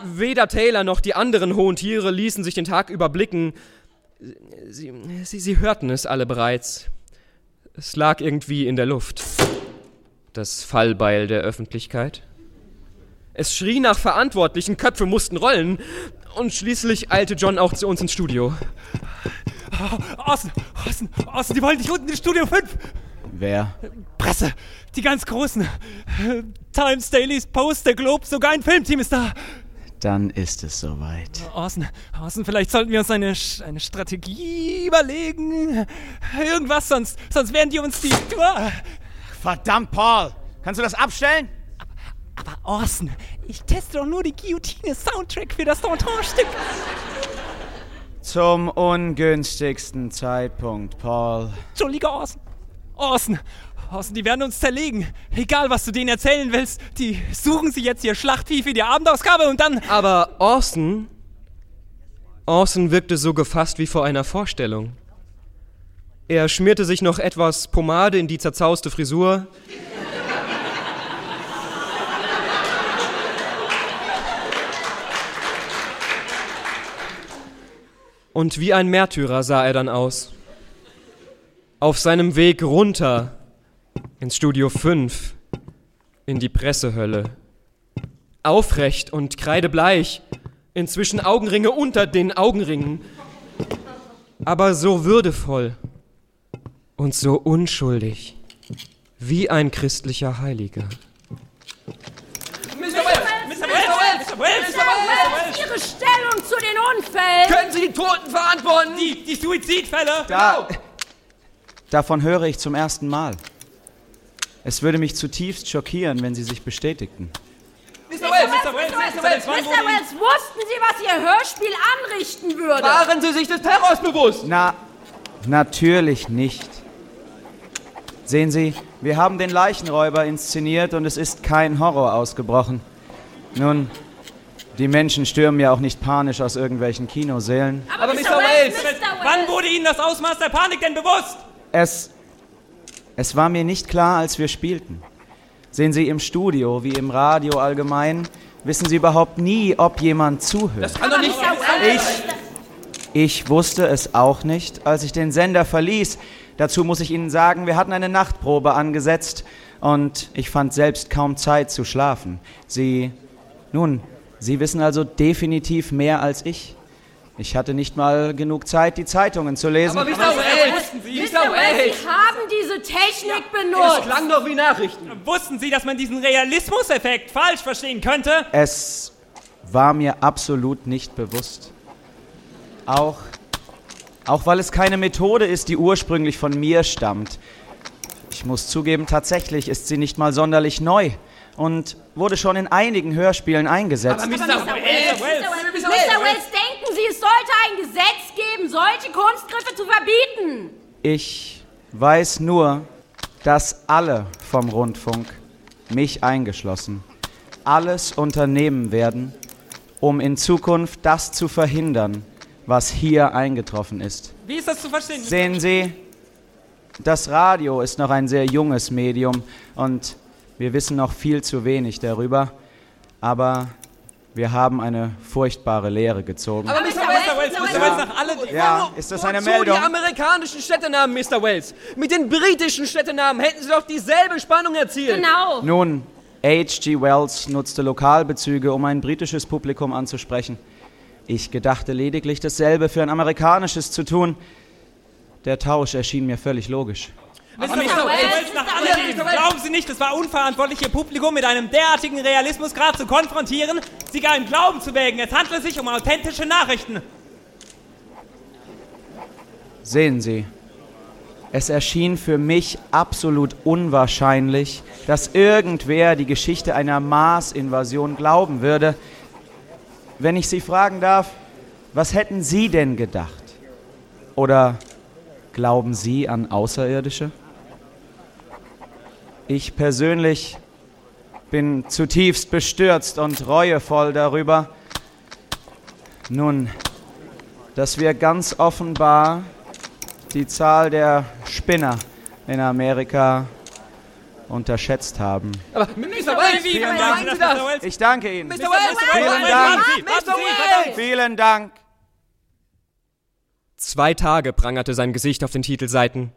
B: Weder Taylor noch die anderen hohen Tiere ließen sich den Tag überblicken. Sie, sie, sie hörten es alle bereits. Es lag irgendwie in der Luft. Das Fallbeil der Öffentlichkeit. Es schrie nach Verantwortlichen, Köpfe mussten rollen. Und schließlich eilte John auch zu uns ins Studio.
E: Orson, Orson, Orson, die wollen dich unten in Studio 5.
C: Wer?
E: Presse, die ganz Großen. Times, Dailies, Post, der Globe, sogar ein Filmteam ist da.
C: Dann ist es soweit.
E: Orson, Orson, vielleicht sollten wir uns eine, eine Strategie überlegen. Irgendwas, sonst, sonst werden die uns die.
C: Verdammt, Paul! Kannst du das abstellen?
E: Aber Orson, ich teste doch nur die Guillotine-Soundtrack für das Danton-Stück.
C: Zum ungünstigsten Zeitpunkt, Paul.
E: Entschuldige, Orson. Orson, Orson, die werden uns zerlegen. Egal, was du denen erzählen willst, die suchen sie jetzt ihr Schlachtvieh für die Abendausgabe und dann...
B: Aber Orson... Orson wirkte so gefasst wie vor einer Vorstellung. Er schmierte sich noch etwas Pomade in die zerzauste Frisur. Und wie ein Märtyrer sah er dann aus. Auf seinem Weg runter ins Studio 5, in die Pressehölle. Aufrecht und kreidebleich, inzwischen Augenringe unter den Augenringen. Aber so würdevoll und so unschuldig, wie ein christlicher Heiliger.
L: Mr. Wells! Mr. Wells! Mr. Wells! Mr.
D: Wells! Ihre Stellung zu den Unfällen!
L: Können Sie die Toten verantworten?
E: Die, die Suizidfälle!
C: Da, davon höre ich zum ersten Mal. Es würde mich zutiefst schockieren, wenn sie sich bestätigten.
L: Mr. Wells! Mr. Wells!
D: Mr. Wells! Mr. Wells! Wussten Sie, was Ihr Hörspiel anrichten würde?
L: Waren Sie sich des Terrors bewusst?
C: Na, natürlich nicht. Sehen Sie, wir haben den Leichenräuber inszeniert und es ist kein Horror ausgebrochen. Nun, die Menschen stürmen ja auch nicht panisch aus irgendwelchen Kinosälen.
E: Aber, Aber Mr. Wells, wann wurde Ihnen das Ausmaß der Panik denn bewusst?
C: Es. Es war mir nicht klar, als wir spielten. Sehen Sie, im Studio wie im Radio allgemein wissen Sie überhaupt nie, ob jemand zuhört.
L: Das kann doch nicht sein.
C: Ich, ich wusste es auch nicht, als ich den Sender verließ. Dazu muss ich Ihnen sagen, wir hatten eine Nachtprobe angesetzt und ich fand selbst kaum Zeit zu schlafen. Sie, nun, Sie wissen also definitiv mehr als ich. Ich hatte nicht mal genug Zeit, die Zeitungen zu lesen.
L: Aber Mr. Wells,
D: Sie, Mr. Wells, Sie haben diese Technik benutzt.
L: Das klang doch wie Nachrichten.
E: Wussten Sie, dass man diesen Realismuseffekt falsch verstehen könnte?
C: Es war mir absolut nicht bewusst. Auch, auch weil es keine Methode ist, die ursprünglich von mir stammt. Ich muss zugeben, tatsächlich ist sie nicht mal sonderlich neu und wurde schon in einigen Hörspielen eingesetzt.
L: Aber Mr.
D: Mr. Wells, Mr. Wells, denken Sie, es sollte ein Gesetz geben, solche Kunstgriffe zu verbieten?
C: Ich weiß nur, dass alle vom Rundfunk, mich eingeschlossen, alles unternehmen werden, um in Zukunft das zu verhindern, was hier eingetroffen ist.
E: Wie ist das zu verstehen?
C: Sehen Sie, das Radio ist noch ein sehr junges Medium und Wir wissen noch viel zu wenig darüber, aber wir haben eine furchtbare Lehre gezogen.
L: Aber Mr. Wells,
E: Mr. Wells, nach alle...
C: Ja, ist das eine Meldung?
L: die amerikanischen Städtenamen, Mr. Wells? Mit den britischen Städtenamen hätten Sie doch dieselbe Spannung erzielt.
D: Genau.
C: Nun, H.G. Wells nutzte Lokalbezüge, um ein britisches Publikum anzusprechen. Ich gedachte lediglich dasselbe für ein amerikanisches zu tun. Der Tausch erschien mir völlig logisch.
E: Mr. Nach glauben Sie nicht, es war unverantwortlich, Ihr Publikum mit einem derartigen Realismusgrad zu konfrontieren, sie gar im Glauben zu wägen. Es handelt sich um authentische Nachrichten.
C: Sehen Sie, es erschien für mich absolut unwahrscheinlich, dass irgendwer die Geschichte einer Marsinvasion glauben würde. Wenn ich Sie fragen darf, was hätten Sie denn gedacht? Oder glauben Sie an Außerirdische? Ich persönlich bin zutiefst bestürzt und reuevoll darüber, nun, dass wir ganz offenbar die Zahl der Spinner in Amerika unterschätzt haben.
L: Aber Mr. Wells, wie sagen Sie das?
C: Ich danke Ihnen.
L: Mr. Wells,
C: Vielen Dank.
L: Mr. Wells!
C: Vielen Dank.
B: Zwei Tage prangerte sein Gesicht auf den Titelseiten.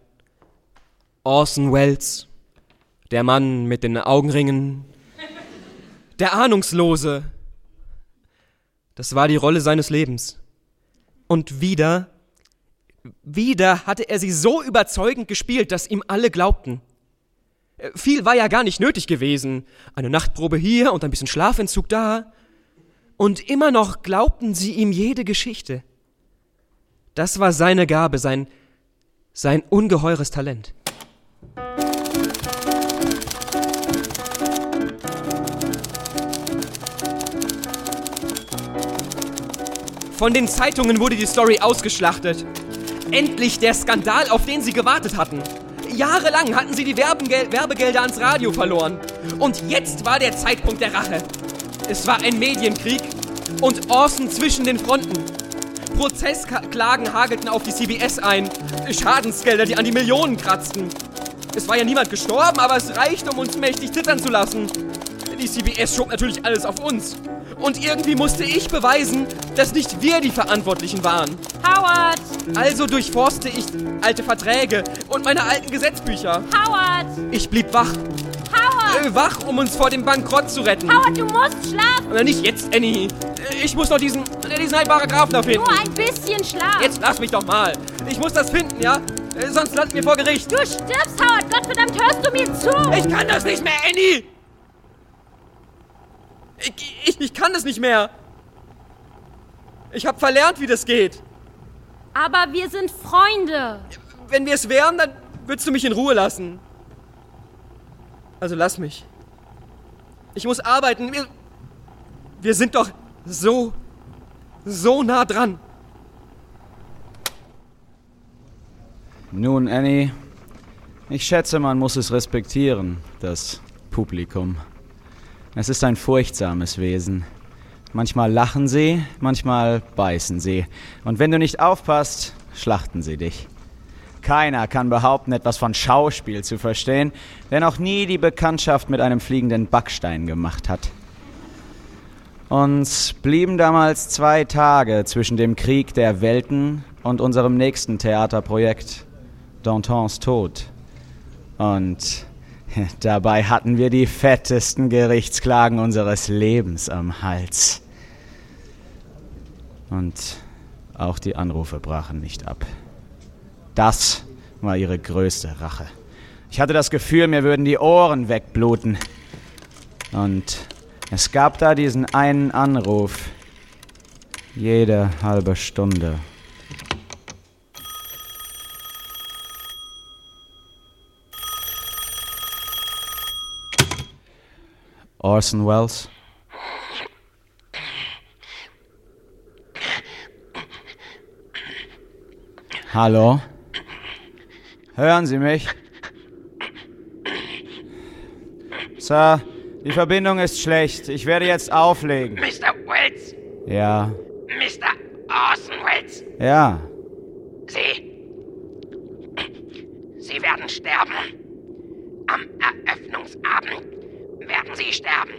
B: Orson Welles, der Mann mit den Augenringen, der Ahnungslose. Das war die Rolle seines Lebens. Und wieder, wieder hatte er sie so überzeugend gespielt, dass ihm alle glaubten. Äh, Viel war ja gar nicht nötig gewesen. Eine Nachtprobe hier und ein bisschen Schlafentzug da. Und immer noch glaubten sie ihm jede Geschichte. Das war seine Gabe, sein, sein ungeheures Talent. Von den Zeitungen wurde die Story ausgeschlachtet. Endlich der Skandal, auf den sie gewartet hatten. Jahrelang hatten sie die Werbengel Werbegelder ans Radio verloren. Und jetzt war der Zeitpunkt der Rache. Es war ein Medienkrieg und Orson zwischen den Fronten. Prozessklagen hagelten auf die CBS ein. Schadensgelder, die an die Millionen kratzten. Es war ja niemand gestorben, aber es reichte, um uns mächtig zittern zu lassen. Die CBS schob natürlich alles auf uns. Und irgendwie musste ich beweisen, dass nicht wir die Verantwortlichen waren.
D: Howard!
B: Also durchforste ich alte Verträge und meine alten Gesetzbücher.
D: Howard!
B: Ich blieb wach.
D: Howard!
B: Äh, wach, um uns vor dem Bankrott zu retten.
D: Howard, du musst schlafen!
B: Aber nicht jetzt, Annie. Äh, Ich muss noch diesen, äh, diesen einen Paragraphen da finden.
D: Nur ein bisschen Schlaf!
B: Jetzt lass mich doch mal. Ich muss das finden, ja? Äh, Sonst landen wir vor Gericht.
D: Du stirbst, Howard! Gottverdammt, hörst du mir zu?
B: Ich kann das nicht mehr, Annie! Ich, ich, ich kann das nicht mehr. Ich habe verlernt, wie das geht.
D: Aber wir sind Freunde.
B: Wenn wir es wären, dann würdest du mich in Ruhe lassen. Also lass mich. Ich muss arbeiten. Wir, wir sind doch so, so nah dran.
C: Nun, Annie, ich schätze, man muss es respektieren, das Publikum. Es ist ein furchtsames Wesen. Manchmal lachen sie, manchmal beißen sie. Und wenn du nicht aufpasst, schlachten sie dich. Keiner kann behaupten, etwas von Schauspiel zu verstehen, der noch nie die Bekanntschaft mit einem fliegenden Backstein gemacht hat. Uns blieben damals zwei Tage zwischen dem Krieg der Welten und unserem nächsten Theaterprojekt, Dantons Tod. Und dabei hatten wir die fettesten Gerichtsklagen unseres Lebens am Hals. Und auch die Anrufe brachen nicht ab. Das war ihre größte Rache. Ich hatte das Gefühl, mir würden die Ohren wegbluten. Und es gab da diesen einen Anruf. Jede halbe Stunde. Orson Welles? Hallo? Hören Sie mich? Sir, die Verbindung ist schlecht. Ich werde jetzt auflegen.
F: Mr. Wells,
C: Ja,
F: Mr. Orson Welles,
C: ja.
F: Sie. Sie werden sterben. Am Eröffnungsabend
M: Sie sterben!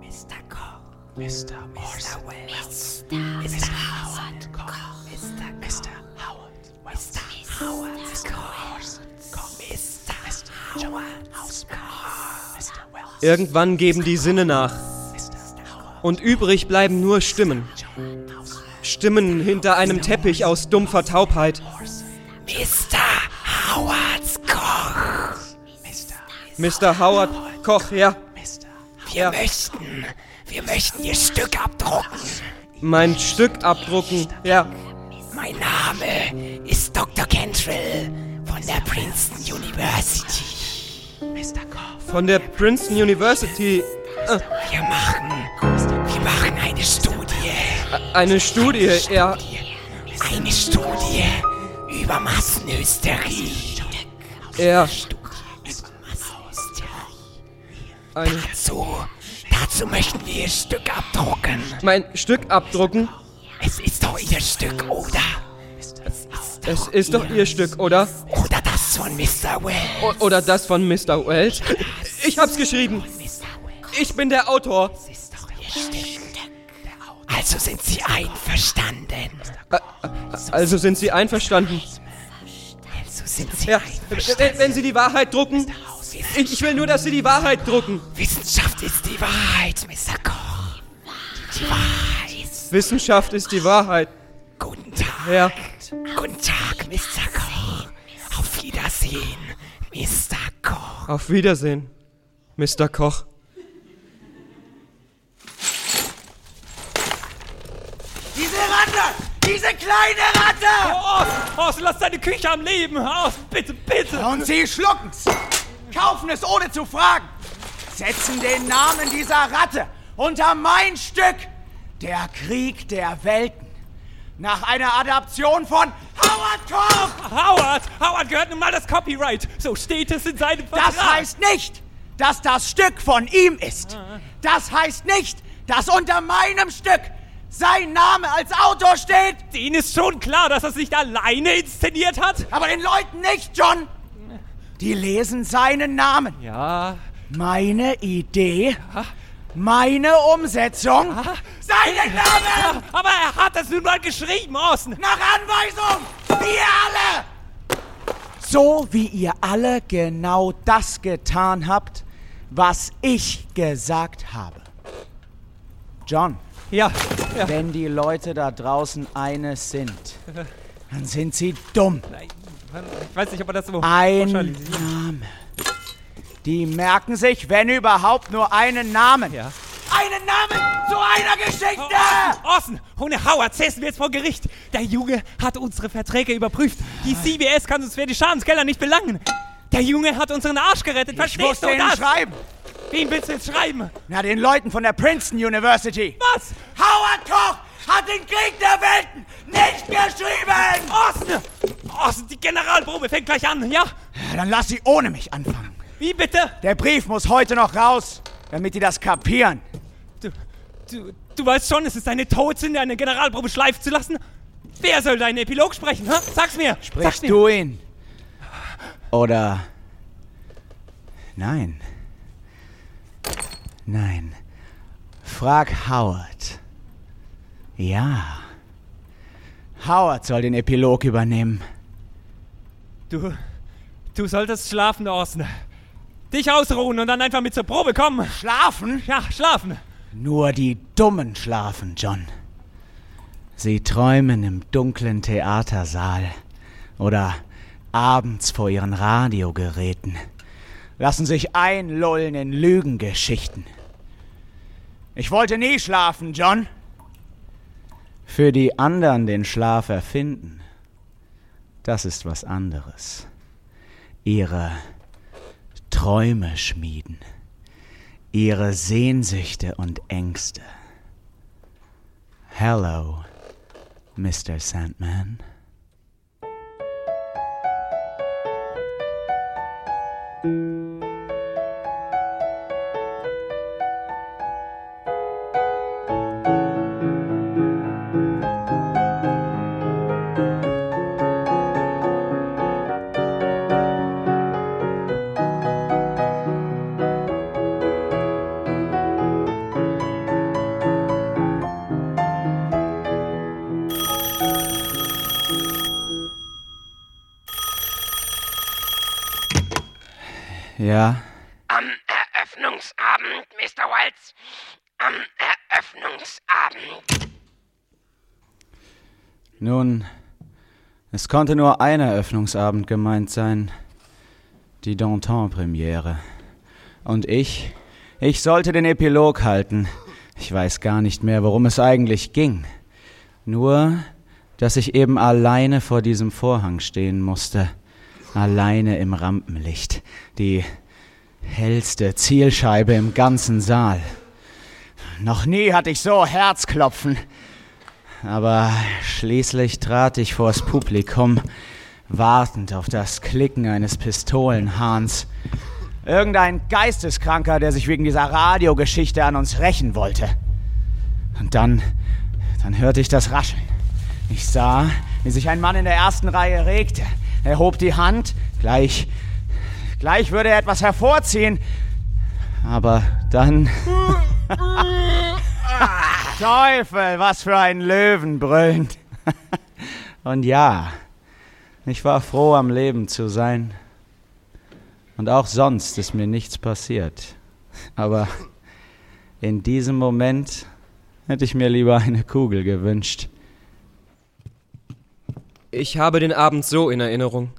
F: Mr. Koch. Mr. Mr. Wells. Mr. Howard Koch. Mr. Mr. Howard Wells. Mr. Howard Koch. Mr. Howard Koch.
B: Irgendwann geben die Sinne nach. Und übrig bleiben nur Stimmen. Stimmen hinter einem Teppich aus dumpfer Taubheit.
F: Mr. Howard.
B: Mr. Howard Koch, ja.
F: Wir
B: Ja.
F: möchten, wir möchten Ihr Stück abdrucken.
B: Mein Stück abdrucken, ja.
F: Mein Name ist Dr. Cantrell von der Princeton University. Mr. Koch.
B: Von der Princeton University. Äh,
F: Wir machen, wir machen eine Studie.
B: eine Studie, ja.
F: Eine Studie über Massenhysterie.
B: Ja. Eine,
F: Dazu, dazu möchten wir Ihr Stück abdrucken.
B: mein Stück abdrucken?
F: Es ist doch Ihr Stück, oder?
B: Es ist doch Ihr Stück, oder?
F: Oder das von Mr. Wells.
B: O oder das von Mr. Wells? Ich hab's geschrieben. Ich bin der Autor.
F: Also sind Sie einverstanden.
B: Also sind Sie einverstanden?
F: Also sind Sie
B: Ja, wenn, wenn Sie die Wahrheit drucken. Ich, ich will nur, dass Sie die Wahrheit drucken.
F: Wissenschaft ist die Wahrheit, Mr. Koch. Die Wahrheit.
B: Wissenschaft ist die Wahrheit.
F: Guten Tag.
B: Ja.
F: Guten Tag, Mr. Koch. Auf Wiedersehen, Mr. Koch.
B: Auf Wiedersehen, Mr. Koch.
C: Diese Ratte! Diese kleine Ratte!
F: Aus, aus, lass deine Küche am Leben. Aus, bitte, bitte.
C: Und Sie schlucken's! Kaufen es ohne zu fragen! Setzen den Namen dieser Ratte unter mein Stück! Der Krieg der Welten. Nach einer Adaption von Howard Koch!
F: Howard, Howard gehört nun mal das Copyright. So steht es in seinem Vertrag.
C: Das heißt nicht, dass das Stück von ihm ist. Das heißt nicht, dass unter meinem Stück sein Name als Autor steht.
F: Ihnen ist schon klar, dass er es nicht alleine inszeniert hat.
C: Aber den Leuten nicht, John. Die lesen seinen Namen.
F: Ja.
C: Meine Idee, meine Umsetzung, seinen Namen!
F: Aber er hat es nun mal geschrieben, Orson.
C: Nach Anweisung! Wir alle! So wie ihr alle genau das getan habt, was ich gesagt habe. John,
F: Ja, ja.
C: wenn die Leute da draußen eines sind, dann sind sie dumm.
F: Ich weiß nicht, ob er das so
C: Ein. Name. Die merken sich, wenn überhaupt, nur einen Namen.
F: Ja.
C: Einen Namen zu einer Geschichte!
F: Orson, ohne Howard säßen wir jetzt vor Gericht. Der Junge hat unsere Verträge überprüft. Die CBS kann uns für die Schadensgelder nicht belangen. Der Junge hat unseren Arsch gerettet.
C: Ich
F: Verstehst
C: muss
F: du
C: denen
F: das?
C: schreiben.
F: Wen willst du jetzt schreiben?
C: Na, den Leuten von der Princeton University.
F: Was?
C: Howard Koch hat den Krieg der Welten nicht geschrieben!
F: Orson! Orson, die Generalprobe fängt gleich an, ja?
C: Ja, Dann lass sie ohne mich anfangen.
F: Wie bitte?
C: Der Brief muss heute noch raus, damit die das kapieren.
F: Du, du, du weißt schon, es ist eine Todsünde, eine Generalprobe schleifen zu lassen. Wer soll deinen Epilog sprechen? Hä? Sag's mir! Sag's
C: Sprichst
F: mir.
C: du ihn? Oder. Nein. Nein. Frag Howard. Ja. Howard soll den Epilog übernehmen.
F: Du, du solltest schlafen, Orson. Dich ausruhen und dann einfach mit zur Probe kommen.
C: Schlafen?
F: Ja, schlafen.
C: Nur die Dummen schlafen, John. Sie träumen im dunklen Theatersaal oder abends vor ihren Radiogeräten, lassen sich einlullen in Lügengeschichten. Ich wollte nie schlafen, John. Für die anderen den Schlaf erfinden, das ist was anderes. Ihre Träume schmieden ihre Sehnsüchte und Ängste. Hello, Mr. Sandman. Ja,
F: Am Eröffnungsabend, Mr. Waltz. Am Eröffnungsabend.
C: nun, es konnte nur ein Eröffnungsabend gemeint sein. Die Danton-Premiere. Und ich, ich sollte den Epilog halten. Ich weiß gar nicht mehr, worum es eigentlich ging. Nur, dass ich eben alleine vor diesem Vorhang stehen musste. Alleine im Rampenlicht. Die hellste Zielscheibe im ganzen Saal.
J: Noch nie hatte ich so Herzklopfen.
C: Aber schließlich trat ich vors Publikum, wartend auf das Klicken eines Pistolenhahns.
J: Irgendein Geisteskranker, der sich wegen dieser Radiogeschichte an uns rächen wollte.
C: Und dann, dann hörte ich das Rascheln.
J: Ich sah, wie sich ein Mann in der ersten Reihe regte. Er hob die Hand, gleich, gleich würde er etwas hervorziehen.
C: Aber dann,
J: Teufel, was für ein Löwenbrüllen.
C: und ja, ich war froh, am Leben zu sein. Und auch sonst ist mir nichts passiert. Aber in diesem Moment hätte ich mir lieber eine Kugel gewünscht.
B: Ich habe den Abend so in Erinnerung.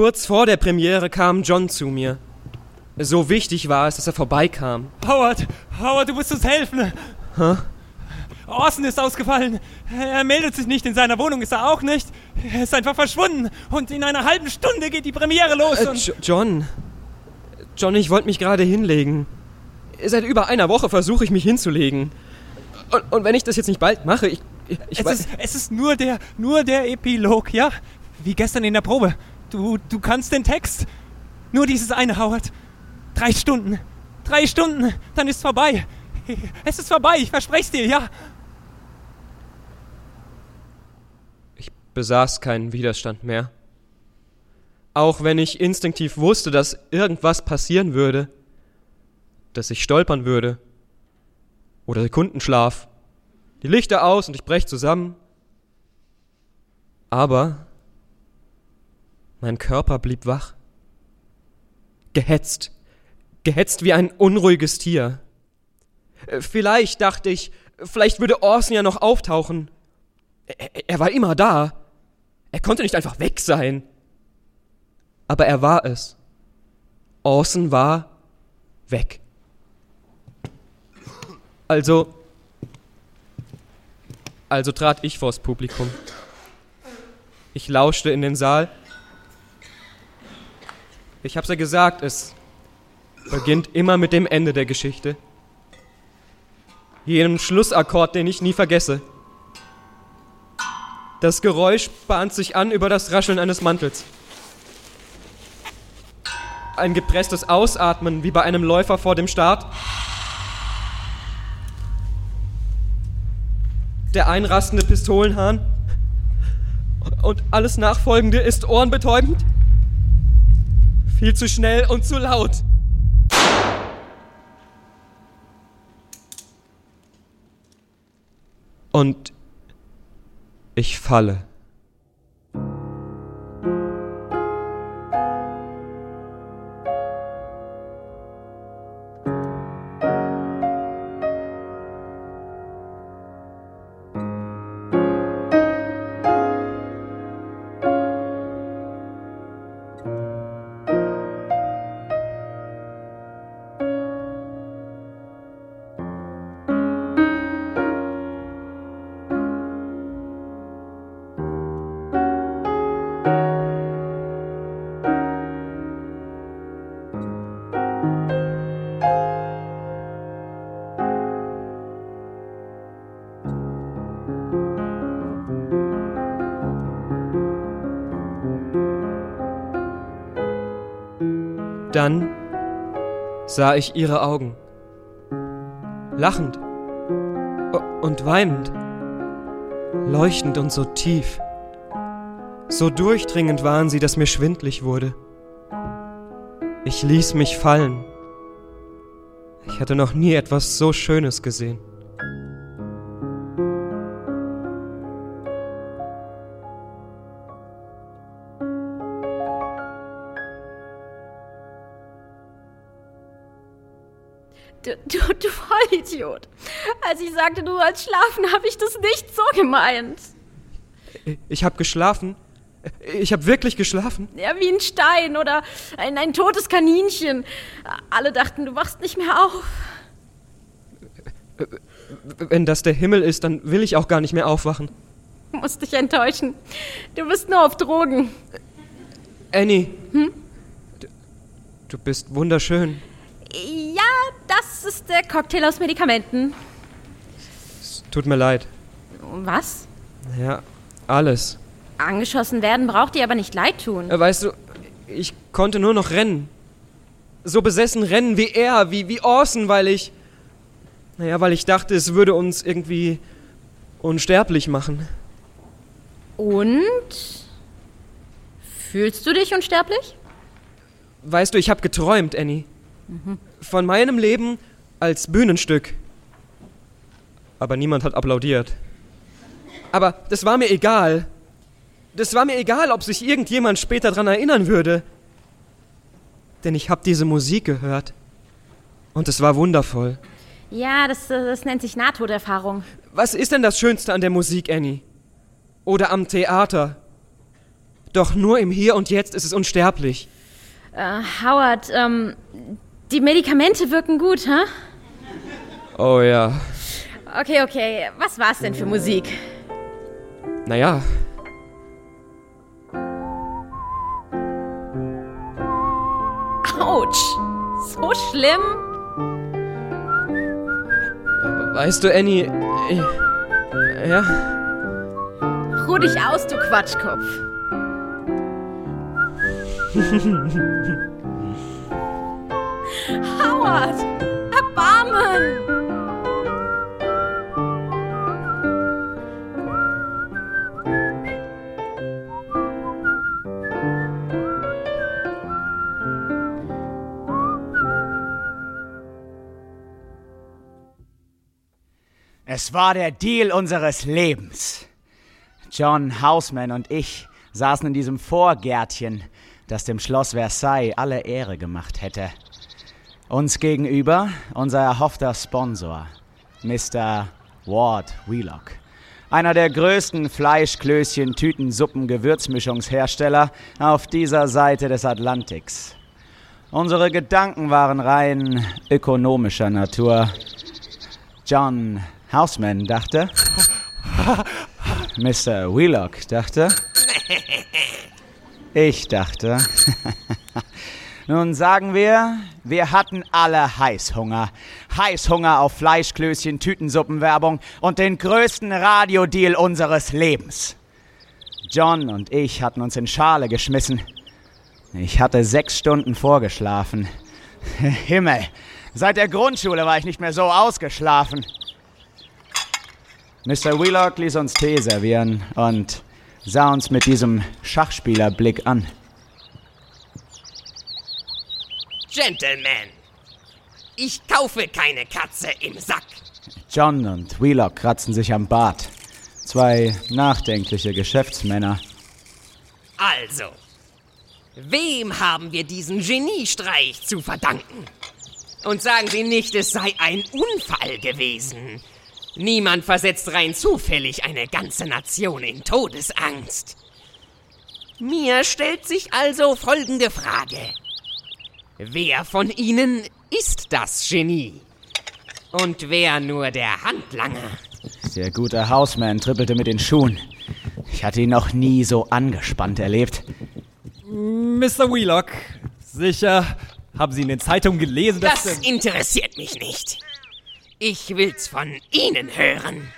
B: Kurz vor der Premiere kam John zu mir. So wichtig war es, dass er vorbeikam.
E: Howard, Howard, du musst uns helfen.
B: Hä?
E: Orson ist ausgefallen. Er meldet sich nicht in seiner Wohnung, ist er auch nicht. Er ist einfach verschwunden. Und in einer halben Stunde geht die Premiere los.
B: Äh,
E: und
B: Jo- John. John, ich wollte mich gerade hinlegen. Seit über einer Woche versuche ich mich hinzulegen. Und, und wenn ich das jetzt nicht bald mache, ich. ich, ich
E: es,
B: weiß,
E: ist, es ist nur der, nur der Epilog, ja? Wie gestern in der Probe. Du, du kannst den Text. Nur dieses eine, Howard. Drei Stunden. Drei Stunden, dann ist vorbei. Es ist vorbei, ich verspreche dir, ja.
B: besaß keinen Widerstand mehr. Auch wenn ich instinktiv wusste, dass irgendwas passieren würde, dass ich stolpern würde oder Sekundenschlaf, die Lichter aus und ich brech zusammen. Aber mein Körper blieb wach, gehetzt, gehetzt wie ein unruhiges Tier. Äh, Vielleicht dachte ich, vielleicht würde Orson ja noch auftauchen. Er, er war immer da. Er konnte nicht einfach weg sein. Aber er war es. Orson war weg. Also. Also trat ich vors Publikum. Ich lauschte in den Saal. Ich hab's ja gesagt, es beginnt immer mit dem Ende der Geschichte. Jenem Schlussakkord, den ich nie vergesse. Das Geräusch bahnt sich an über das Rascheln eines Mantels. Ein gepresstes Ausatmen wie bei einem Läufer vor dem Start. Der einrastende Pistolenhahn. Und alles Nachfolgende ist ohrenbetäubend. Viel zu schnell und zu laut. Und ich falle. Sah ich ihre Augen. Lachend und weinend. Leuchtend und so tief. So durchdringend waren sie, dass mir schwindlig wurde. Ich ließ mich fallen. Ich hatte noch nie etwas so Schönes gesehen.
D: Du, du, du Vollidiot. Als ich sagte, du sollst schlafen, habe ich das nicht so gemeint.
B: Ich habe geschlafen. Ich habe wirklich geschlafen.
D: Ja, wie ein Stein oder ein, ein totes Kaninchen. Alle dachten, du wachst nicht mehr auf.
B: Wenn das der Himmel ist, dann will ich auch gar nicht mehr aufwachen.
D: Muss dich enttäuschen. Du bist nur auf Drogen.
B: Annie.
D: Hm?
B: Du, du bist wunderschön.
D: Ja, das ist der Cocktail aus Medikamenten.
B: Es tut mir leid.
D: Was?
B: Ja, alles.
D: Angeschossen werden braucht dir aber nicht leid tun.
B: Äh, Weißt du, ich konnte nur noch rennen. So besessen rennen wie er, wie, wie Orson, weil ich. Naja, weil ich dachte, es würde uns irgendwie unsterblich machen.
D: Und? Fühlst du dich unsterblich?
B: Weißt du, ich habe geträumt, Annie. Von meinem Leben als Bühnenstück. Aber niemand hat applaudiert. Aber das war mir egal. Das war mir egal, ob sich irgendjemand später daran erinnern würde. Denn ich habe diese Musik gehört. Und es war wundervoll.
D: Ja, das, das nennt sich Nahtoderfahrung.
B: Was ist denn das Schönste an der Musik, Annie? Oder am Theater? Doch nur im Hier und Jetzt ist es unsterblich.
D: Äh, Howard, ähm, die Medikamente wirken gut, hä?
B: Oh ja.
D: Okay, okay. Was war's denn für Musik?
B: Naja,
D: Autsch! So schlimm?
B: weißt du, Annie. Ich, ja.
D: Ruh dich aus, du Quatschkopf. Howard! Erbarmen!
C: Es war der Deal unseres Lebens. John Houseman und ich saßen in diesem Vorgärtchen, das dem Schloss Versailles alle Ehre gemacht hätte. Uns gegenüber unser erhoffter Sponsor, Mr. Ward Wheelock. Einer der größten Fleischklößchen, Tütensuppen, Gewürzmischungshersteller auf dieser Seite des Atlantiks. Unsere Gedanken waren rein ökonomischer Natur. John Houseman dachte, Mr. Wheelock dachte, ich dachte. Nun sagen wir, wir hatten alle Heißhunger. Heißhunger auf Fleischklößchen, Tütensuppenwerbung und den größten Radiodeal unseres Lebens. John und ich hatten uns in Schale geschmissen. Ich hatte sechs Stunden vorgeschlafen. Himmel, seit der Grundschule war ich nicht mehr so ausgeschlafen. Mr. Wheelock ließ uns Tee servieren und sah uns mit diesem Schachspielerblick an.
M: Gentlemen, ich kaufe keine Katze im Sack.
C: John und Wheelock kratzen sich am Bart. Zwei nachdenkliche Geschäftsmänner.
M: Also, wem haben wir diesen Geniestreich zu verdanken? Und sagen Sie nicht, es sei ein Unfall gewesen. Niemand versetzt rein zufällig eine ganze Nation in Todesangst. Mir stellt sich also folgende Frage. Wer von Ihnen ist das Genie? Und wer nur der Handlanger?
C: Der gute Houseman trippelte mit den Schuhen. Ich hatte ihn noch nie so angespannt erlebt.
E: Mr. Wheelock, sicher haben Sie in den Zeitungen gelesen, dass...
M: Das interessiert mich nicht. Ich will's von Ihnen hören.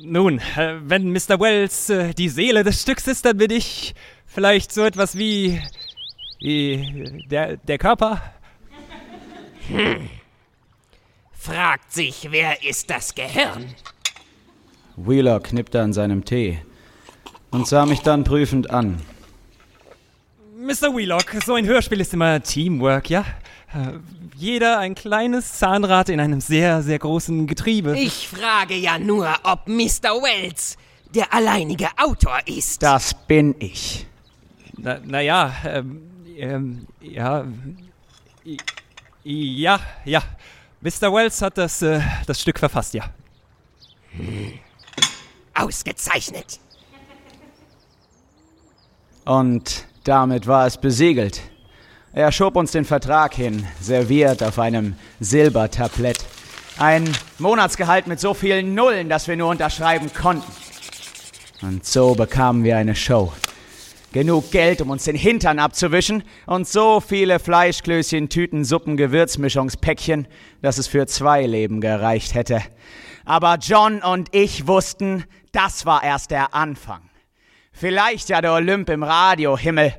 E: Nun, äh, wenn Mr. Wells äh, die Seele des Stücks ist, dann bin ich vielleicht so etwas wie. Wie. der, der Körper.
M: Hm. Fragt sich, wer ist das Gehirn?
C: Wheelock knippte an seinem Tee und sah mich dann prüfend an.
E: Mr. Wheelock, so ein Hörspiel ist immer Teamwork, ja? Äh, Jeder ein kleines Zahnrad in einem sehr, sehr großen Getriebe.
M: Ich frage ja nur, ob Mr. Wells der alleinige Autor ist.
C: Das bin ich.
E: Na, naja, ähm, ähm, ja. Ja, ja. Mr. Wells hat das, äh, das Stück verfasst, ja.
M: Ausgezeichnet.
C: Und damit war es besiegelt. Er schob uns den Vertrag hin, serviert auf einem Silbertablett. Ein Monatsgehalt mit so vielen Nullen, dass wir nur unterschreiben konnten. Und so bekamen wir eine Show. Genug Geld, um uns den Hintern abzuwischen und so viele Fleischklößchen, Tüten, Suppen, Gewürzmischungspäckchen, dass es für zwei Leben gereicht hätte. Aber John und ich wussten, das war erst der Anfang. Vielleicht ja der Olymp im Radiohimmel,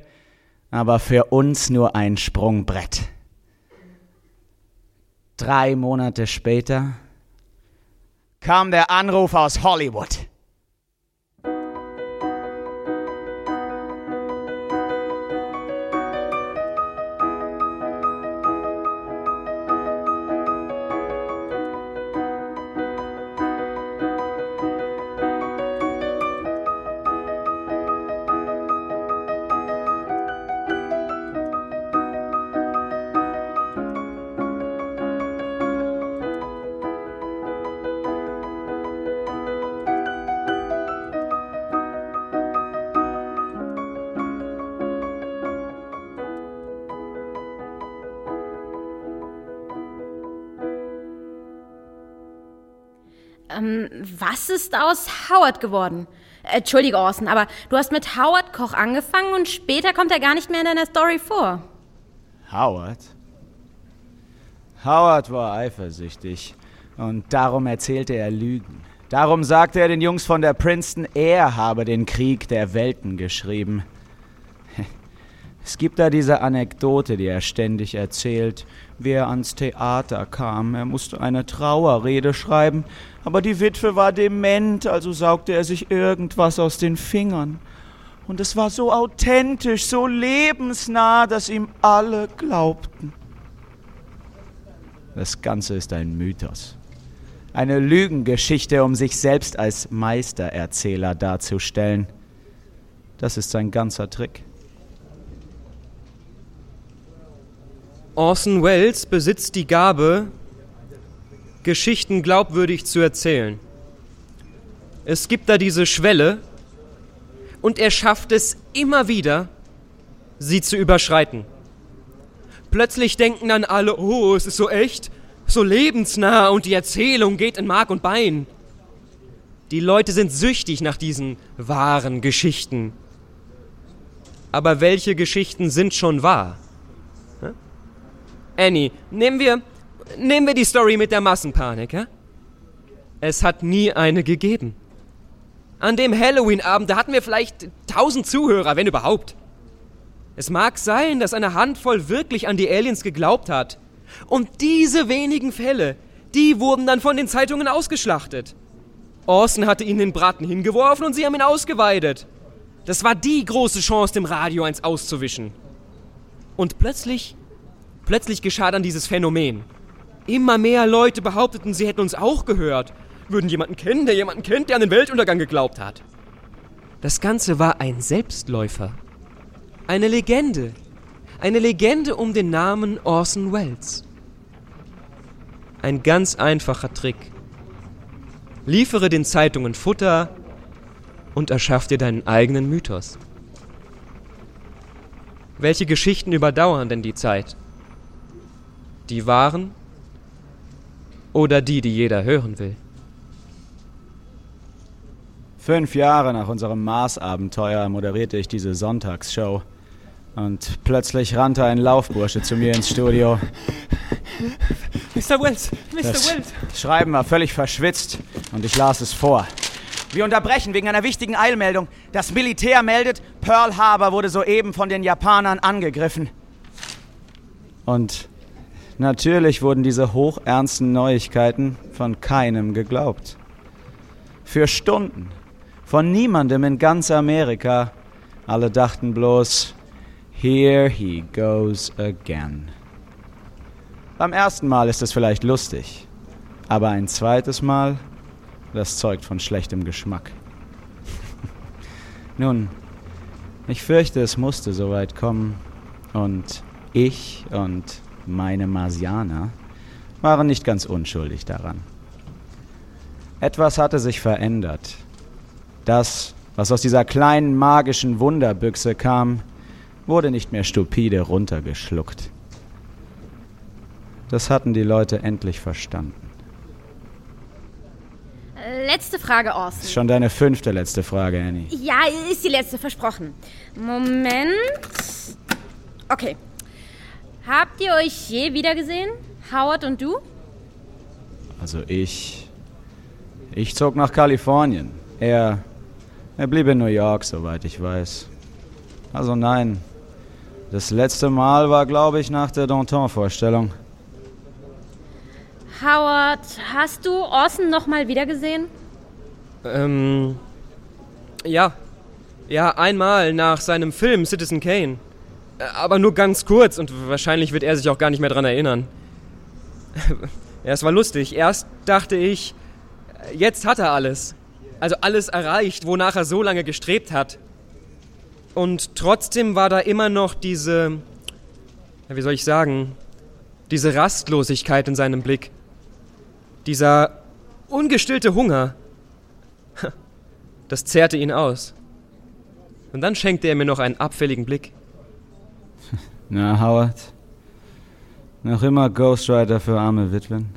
C: aber für uns nur ein Sprungbrett. Drei Monate später kam der Anruf aus Hollywood.
D: Was ist aus Howard geworden? Entschuldige, Orson, aber du hast mit Howard Koch angefangen und später kommt er gar nicht mehr in deiner Story vor.
C: Howard? Howard war eifersüchtig und darum erzählte er Lügen. Darum sagte er den Jungs von der Princeton, er habe den Krieg der Welten geschrieben. Es gibt da diese Anekdote, die er ständig erzählt, wie er ans Theater kam. Er musste eine Trauerrede schreiben, aber die Witwe war dement, also saugte er sich irgendwas aus den Fingern. Und es war so authentisch, so lebensnah, dass ihm alle glaubten. Das Ganze ist ein Mythos. Eine Lügengeschichte, um sich selbst als Meistererzähler darzustellen. Das ist sein ganzer Trick.
B: Orson Welles besitzt die Gabe, Geschichten glaubwürdig zu erzählen. Es gibt da diese Schwelle und er schafft es immer wieder, sie zu überschreiten. Plötzlich denken dann alle, oh, es ist so echt, so lebensnah und die Erzählung geht in Mark und Bein. Die Leute sind süchtig nach diesen wahren Geschichten. Aber welche Geschichten sind schon wahr? Annie, nehmen wir, nehmen wir die Story mit der Massenpanik, ja? Es hat nie eine gegeben. An dem Halloween-Abend, da hatten wir vielleicht tausend Zuhörer, wenn überhaupt. Es mag sein, dass eine Handvoll wirklich an die Aliens geglaubt hat. Und diese wenigen Fälle, die wurden dann von den Zeitungen ausgeschlachtet. Orson hatte ihnen den Braten hingeworfen und sie haben ihn ausgeweidet. Das war die große Chance, dem Radio eins auszuwischen. Und plötzlich Plötzlich geschah dann dieses Phänomen. Immer mehr Leute behaupteten, sie hätten uns auch gehört, würden jemanden kennen, der jemanden kennt, der an den Weltuntergang geglaubt hat. Das Ganze war ein Selbstläufer. Eine Legende. Eine Legende um den Namen Orson Welles. Ein ganz einfacher Trick. Liefere den Zeitungen Futter und erschaff dir deinen eigenen Mythos. Welche Geschichten überdauern denn die Zeit? Die wahren oder die, die jeder hören will?
C: Fünf Jahre nach unserem Mars-Abenteuer moderierte ich diese Sonntagsshow. Und plötzlich rannte ein Laufbursche zu mir ins Studio.
E: Mr. Wells, Mr.
C: Das
E: Wells.
C: Schreiben war völlig verschwitzt und ich las es vor. Wir unterbrechen wegen einer wichtigen Eilmeldung. Das Militär meldet, Pearl Harbor wurde soeben von den Japanern angegriffen. Und Natürlich wurden diese hochernsten Neuigkeiten von keinem geglaubt. Für Stunden. Von niemandem in ganz Amerika. Alle dachten bloß, here he goes again. Beim ersten Mal ist es vielleicht lustig, aber ein zweites Mal, das zeugt von schlechtem Geschmack. Nun, ich fürchte, es musste soweit kommen und ich und meine Marsianer waren nicht ganz unschuldig daran. Etwas hatte sich verändert. Das, was aus dieser kleinen magischen Wunderbüchse kam, wurde nicht mehr stupide runtergeschluckt. Das hatten die Leute endlich verstanden.
D: Letzte Frage, Orson.
C: Das ist schon deine fünfte letzte Frage, Annie.
D: Ja, ist die letzte, versprochen. Moment. Okay. Habt ihr euch je wiedergesehen? Howard und du?
C: Also ich. Ich zog nach Kalifornien. Er. Er blieb in New York, soweit ich weiß. Also nein. Das letzte Mal war, glaube ich, nach der Danton-Vorstellung.
D: Howard, hast du Orson noch mal wiedergesehen?
B: Ähm. Ja. Ja, einmal nach seinem Film Citizen Kane. Äh, Aber nur ganz kurz und wahrscheinlich wird er sich auch gar nicht mehr dran erinnern. ja, es war lustig. Erst dachte ich, jetzt hat er alles. Also alles erreicht, wonach er so lange gestrebt hat. Und trotzdem war da immer noch diese, wie soll ich sagen, diese Rastlosigkeit in seinem Blick. Dieser ungestillte Hunger. Das zehrte ihn aus. Und dann schenkte er mir noch einen abfälligen Blick.
C: Na, Howard? Noch immer Ghostwriter für arme Witwen?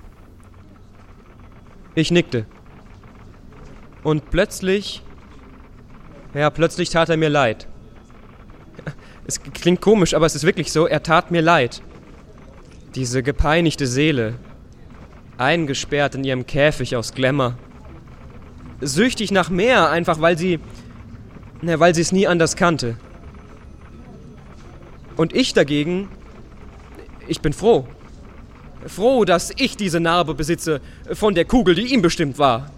B: Ich nickte. Und plötzlich. Ja, plötzlich tat er mir leid. Es klingt komisch, aber es ist wirklich so, er tat mir leid. Diese gepeinigte Seele, eingesperrt in ihrem Käfig aus Glamour. Süchtig nach mehr, einfach weil sie. Na, weil sie es nie anders kannte. Und ich dagegen. Ich bin froh. Froh, dass ich diese Narbe besitze von der Kugel, die ihm bestimmt war.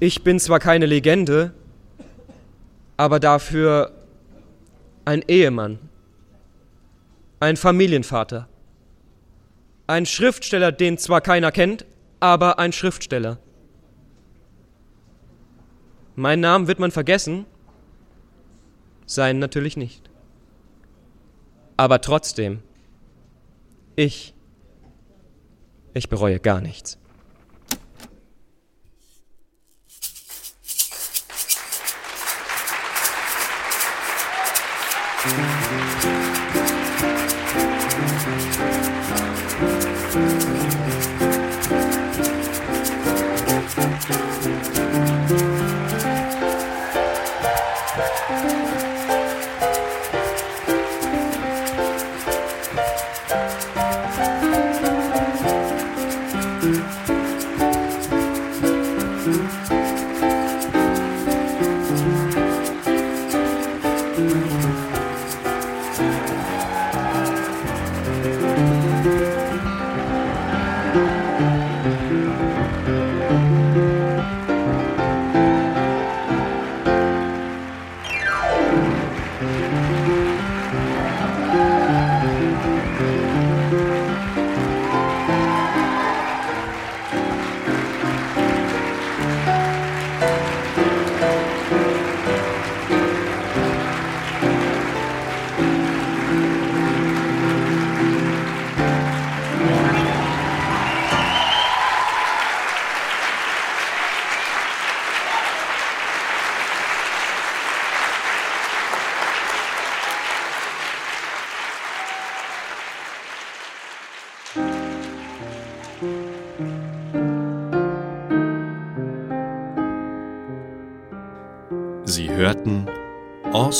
B: Ich bin zwar keine Legende, aber dafür ein Ehemann, ein Familienvater, ein Schriftsteller, den zwar keiner kennt, aber ein Schriftsteller. Mein Namen wird man vergessen, sein natürlich nicht. Aber trotzdem, ich, ich bereue gar nichts.
A: Sie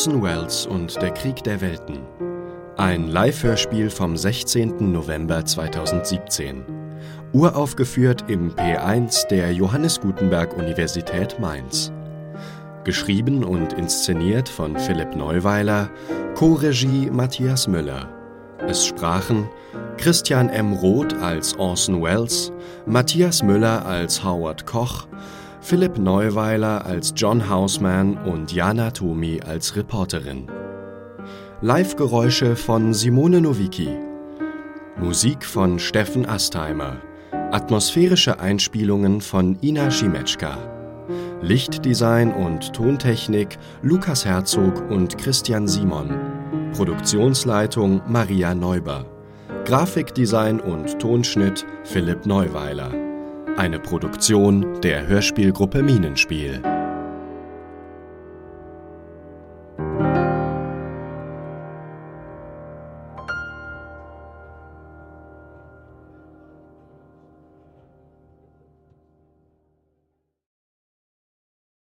A: Orson Welles und der Krieg der Welten. Ein Live-Hörspiel vom 16. November 2017. Uraufgeführt im P1 der Johannes Gutenberg Universität Mainz. Geschrieben und inszeniert von Philipp Neuweiler, Co-Regie Matthias Müller. Es sprachen Christian M. Roth als Orson Welles, Matthias Müller als Howard Koch, Philipp Neuweiler als John Hausman und Jana Tomi als Reporterin. Live-Geräusche von Simone Nowicki. Musik von Steffen Astheimer. Atmosphärische Einspielungen von Ina Schimetschka. Lichtdesign und Tontechnik Lukas Herzog und Christian Simon. Produktionsleitung Maria Neuber. Grafikdesign und Tonschnitt Philipp Neuweiler. Eine Produktion der Hörspielgruppe Minenspiel.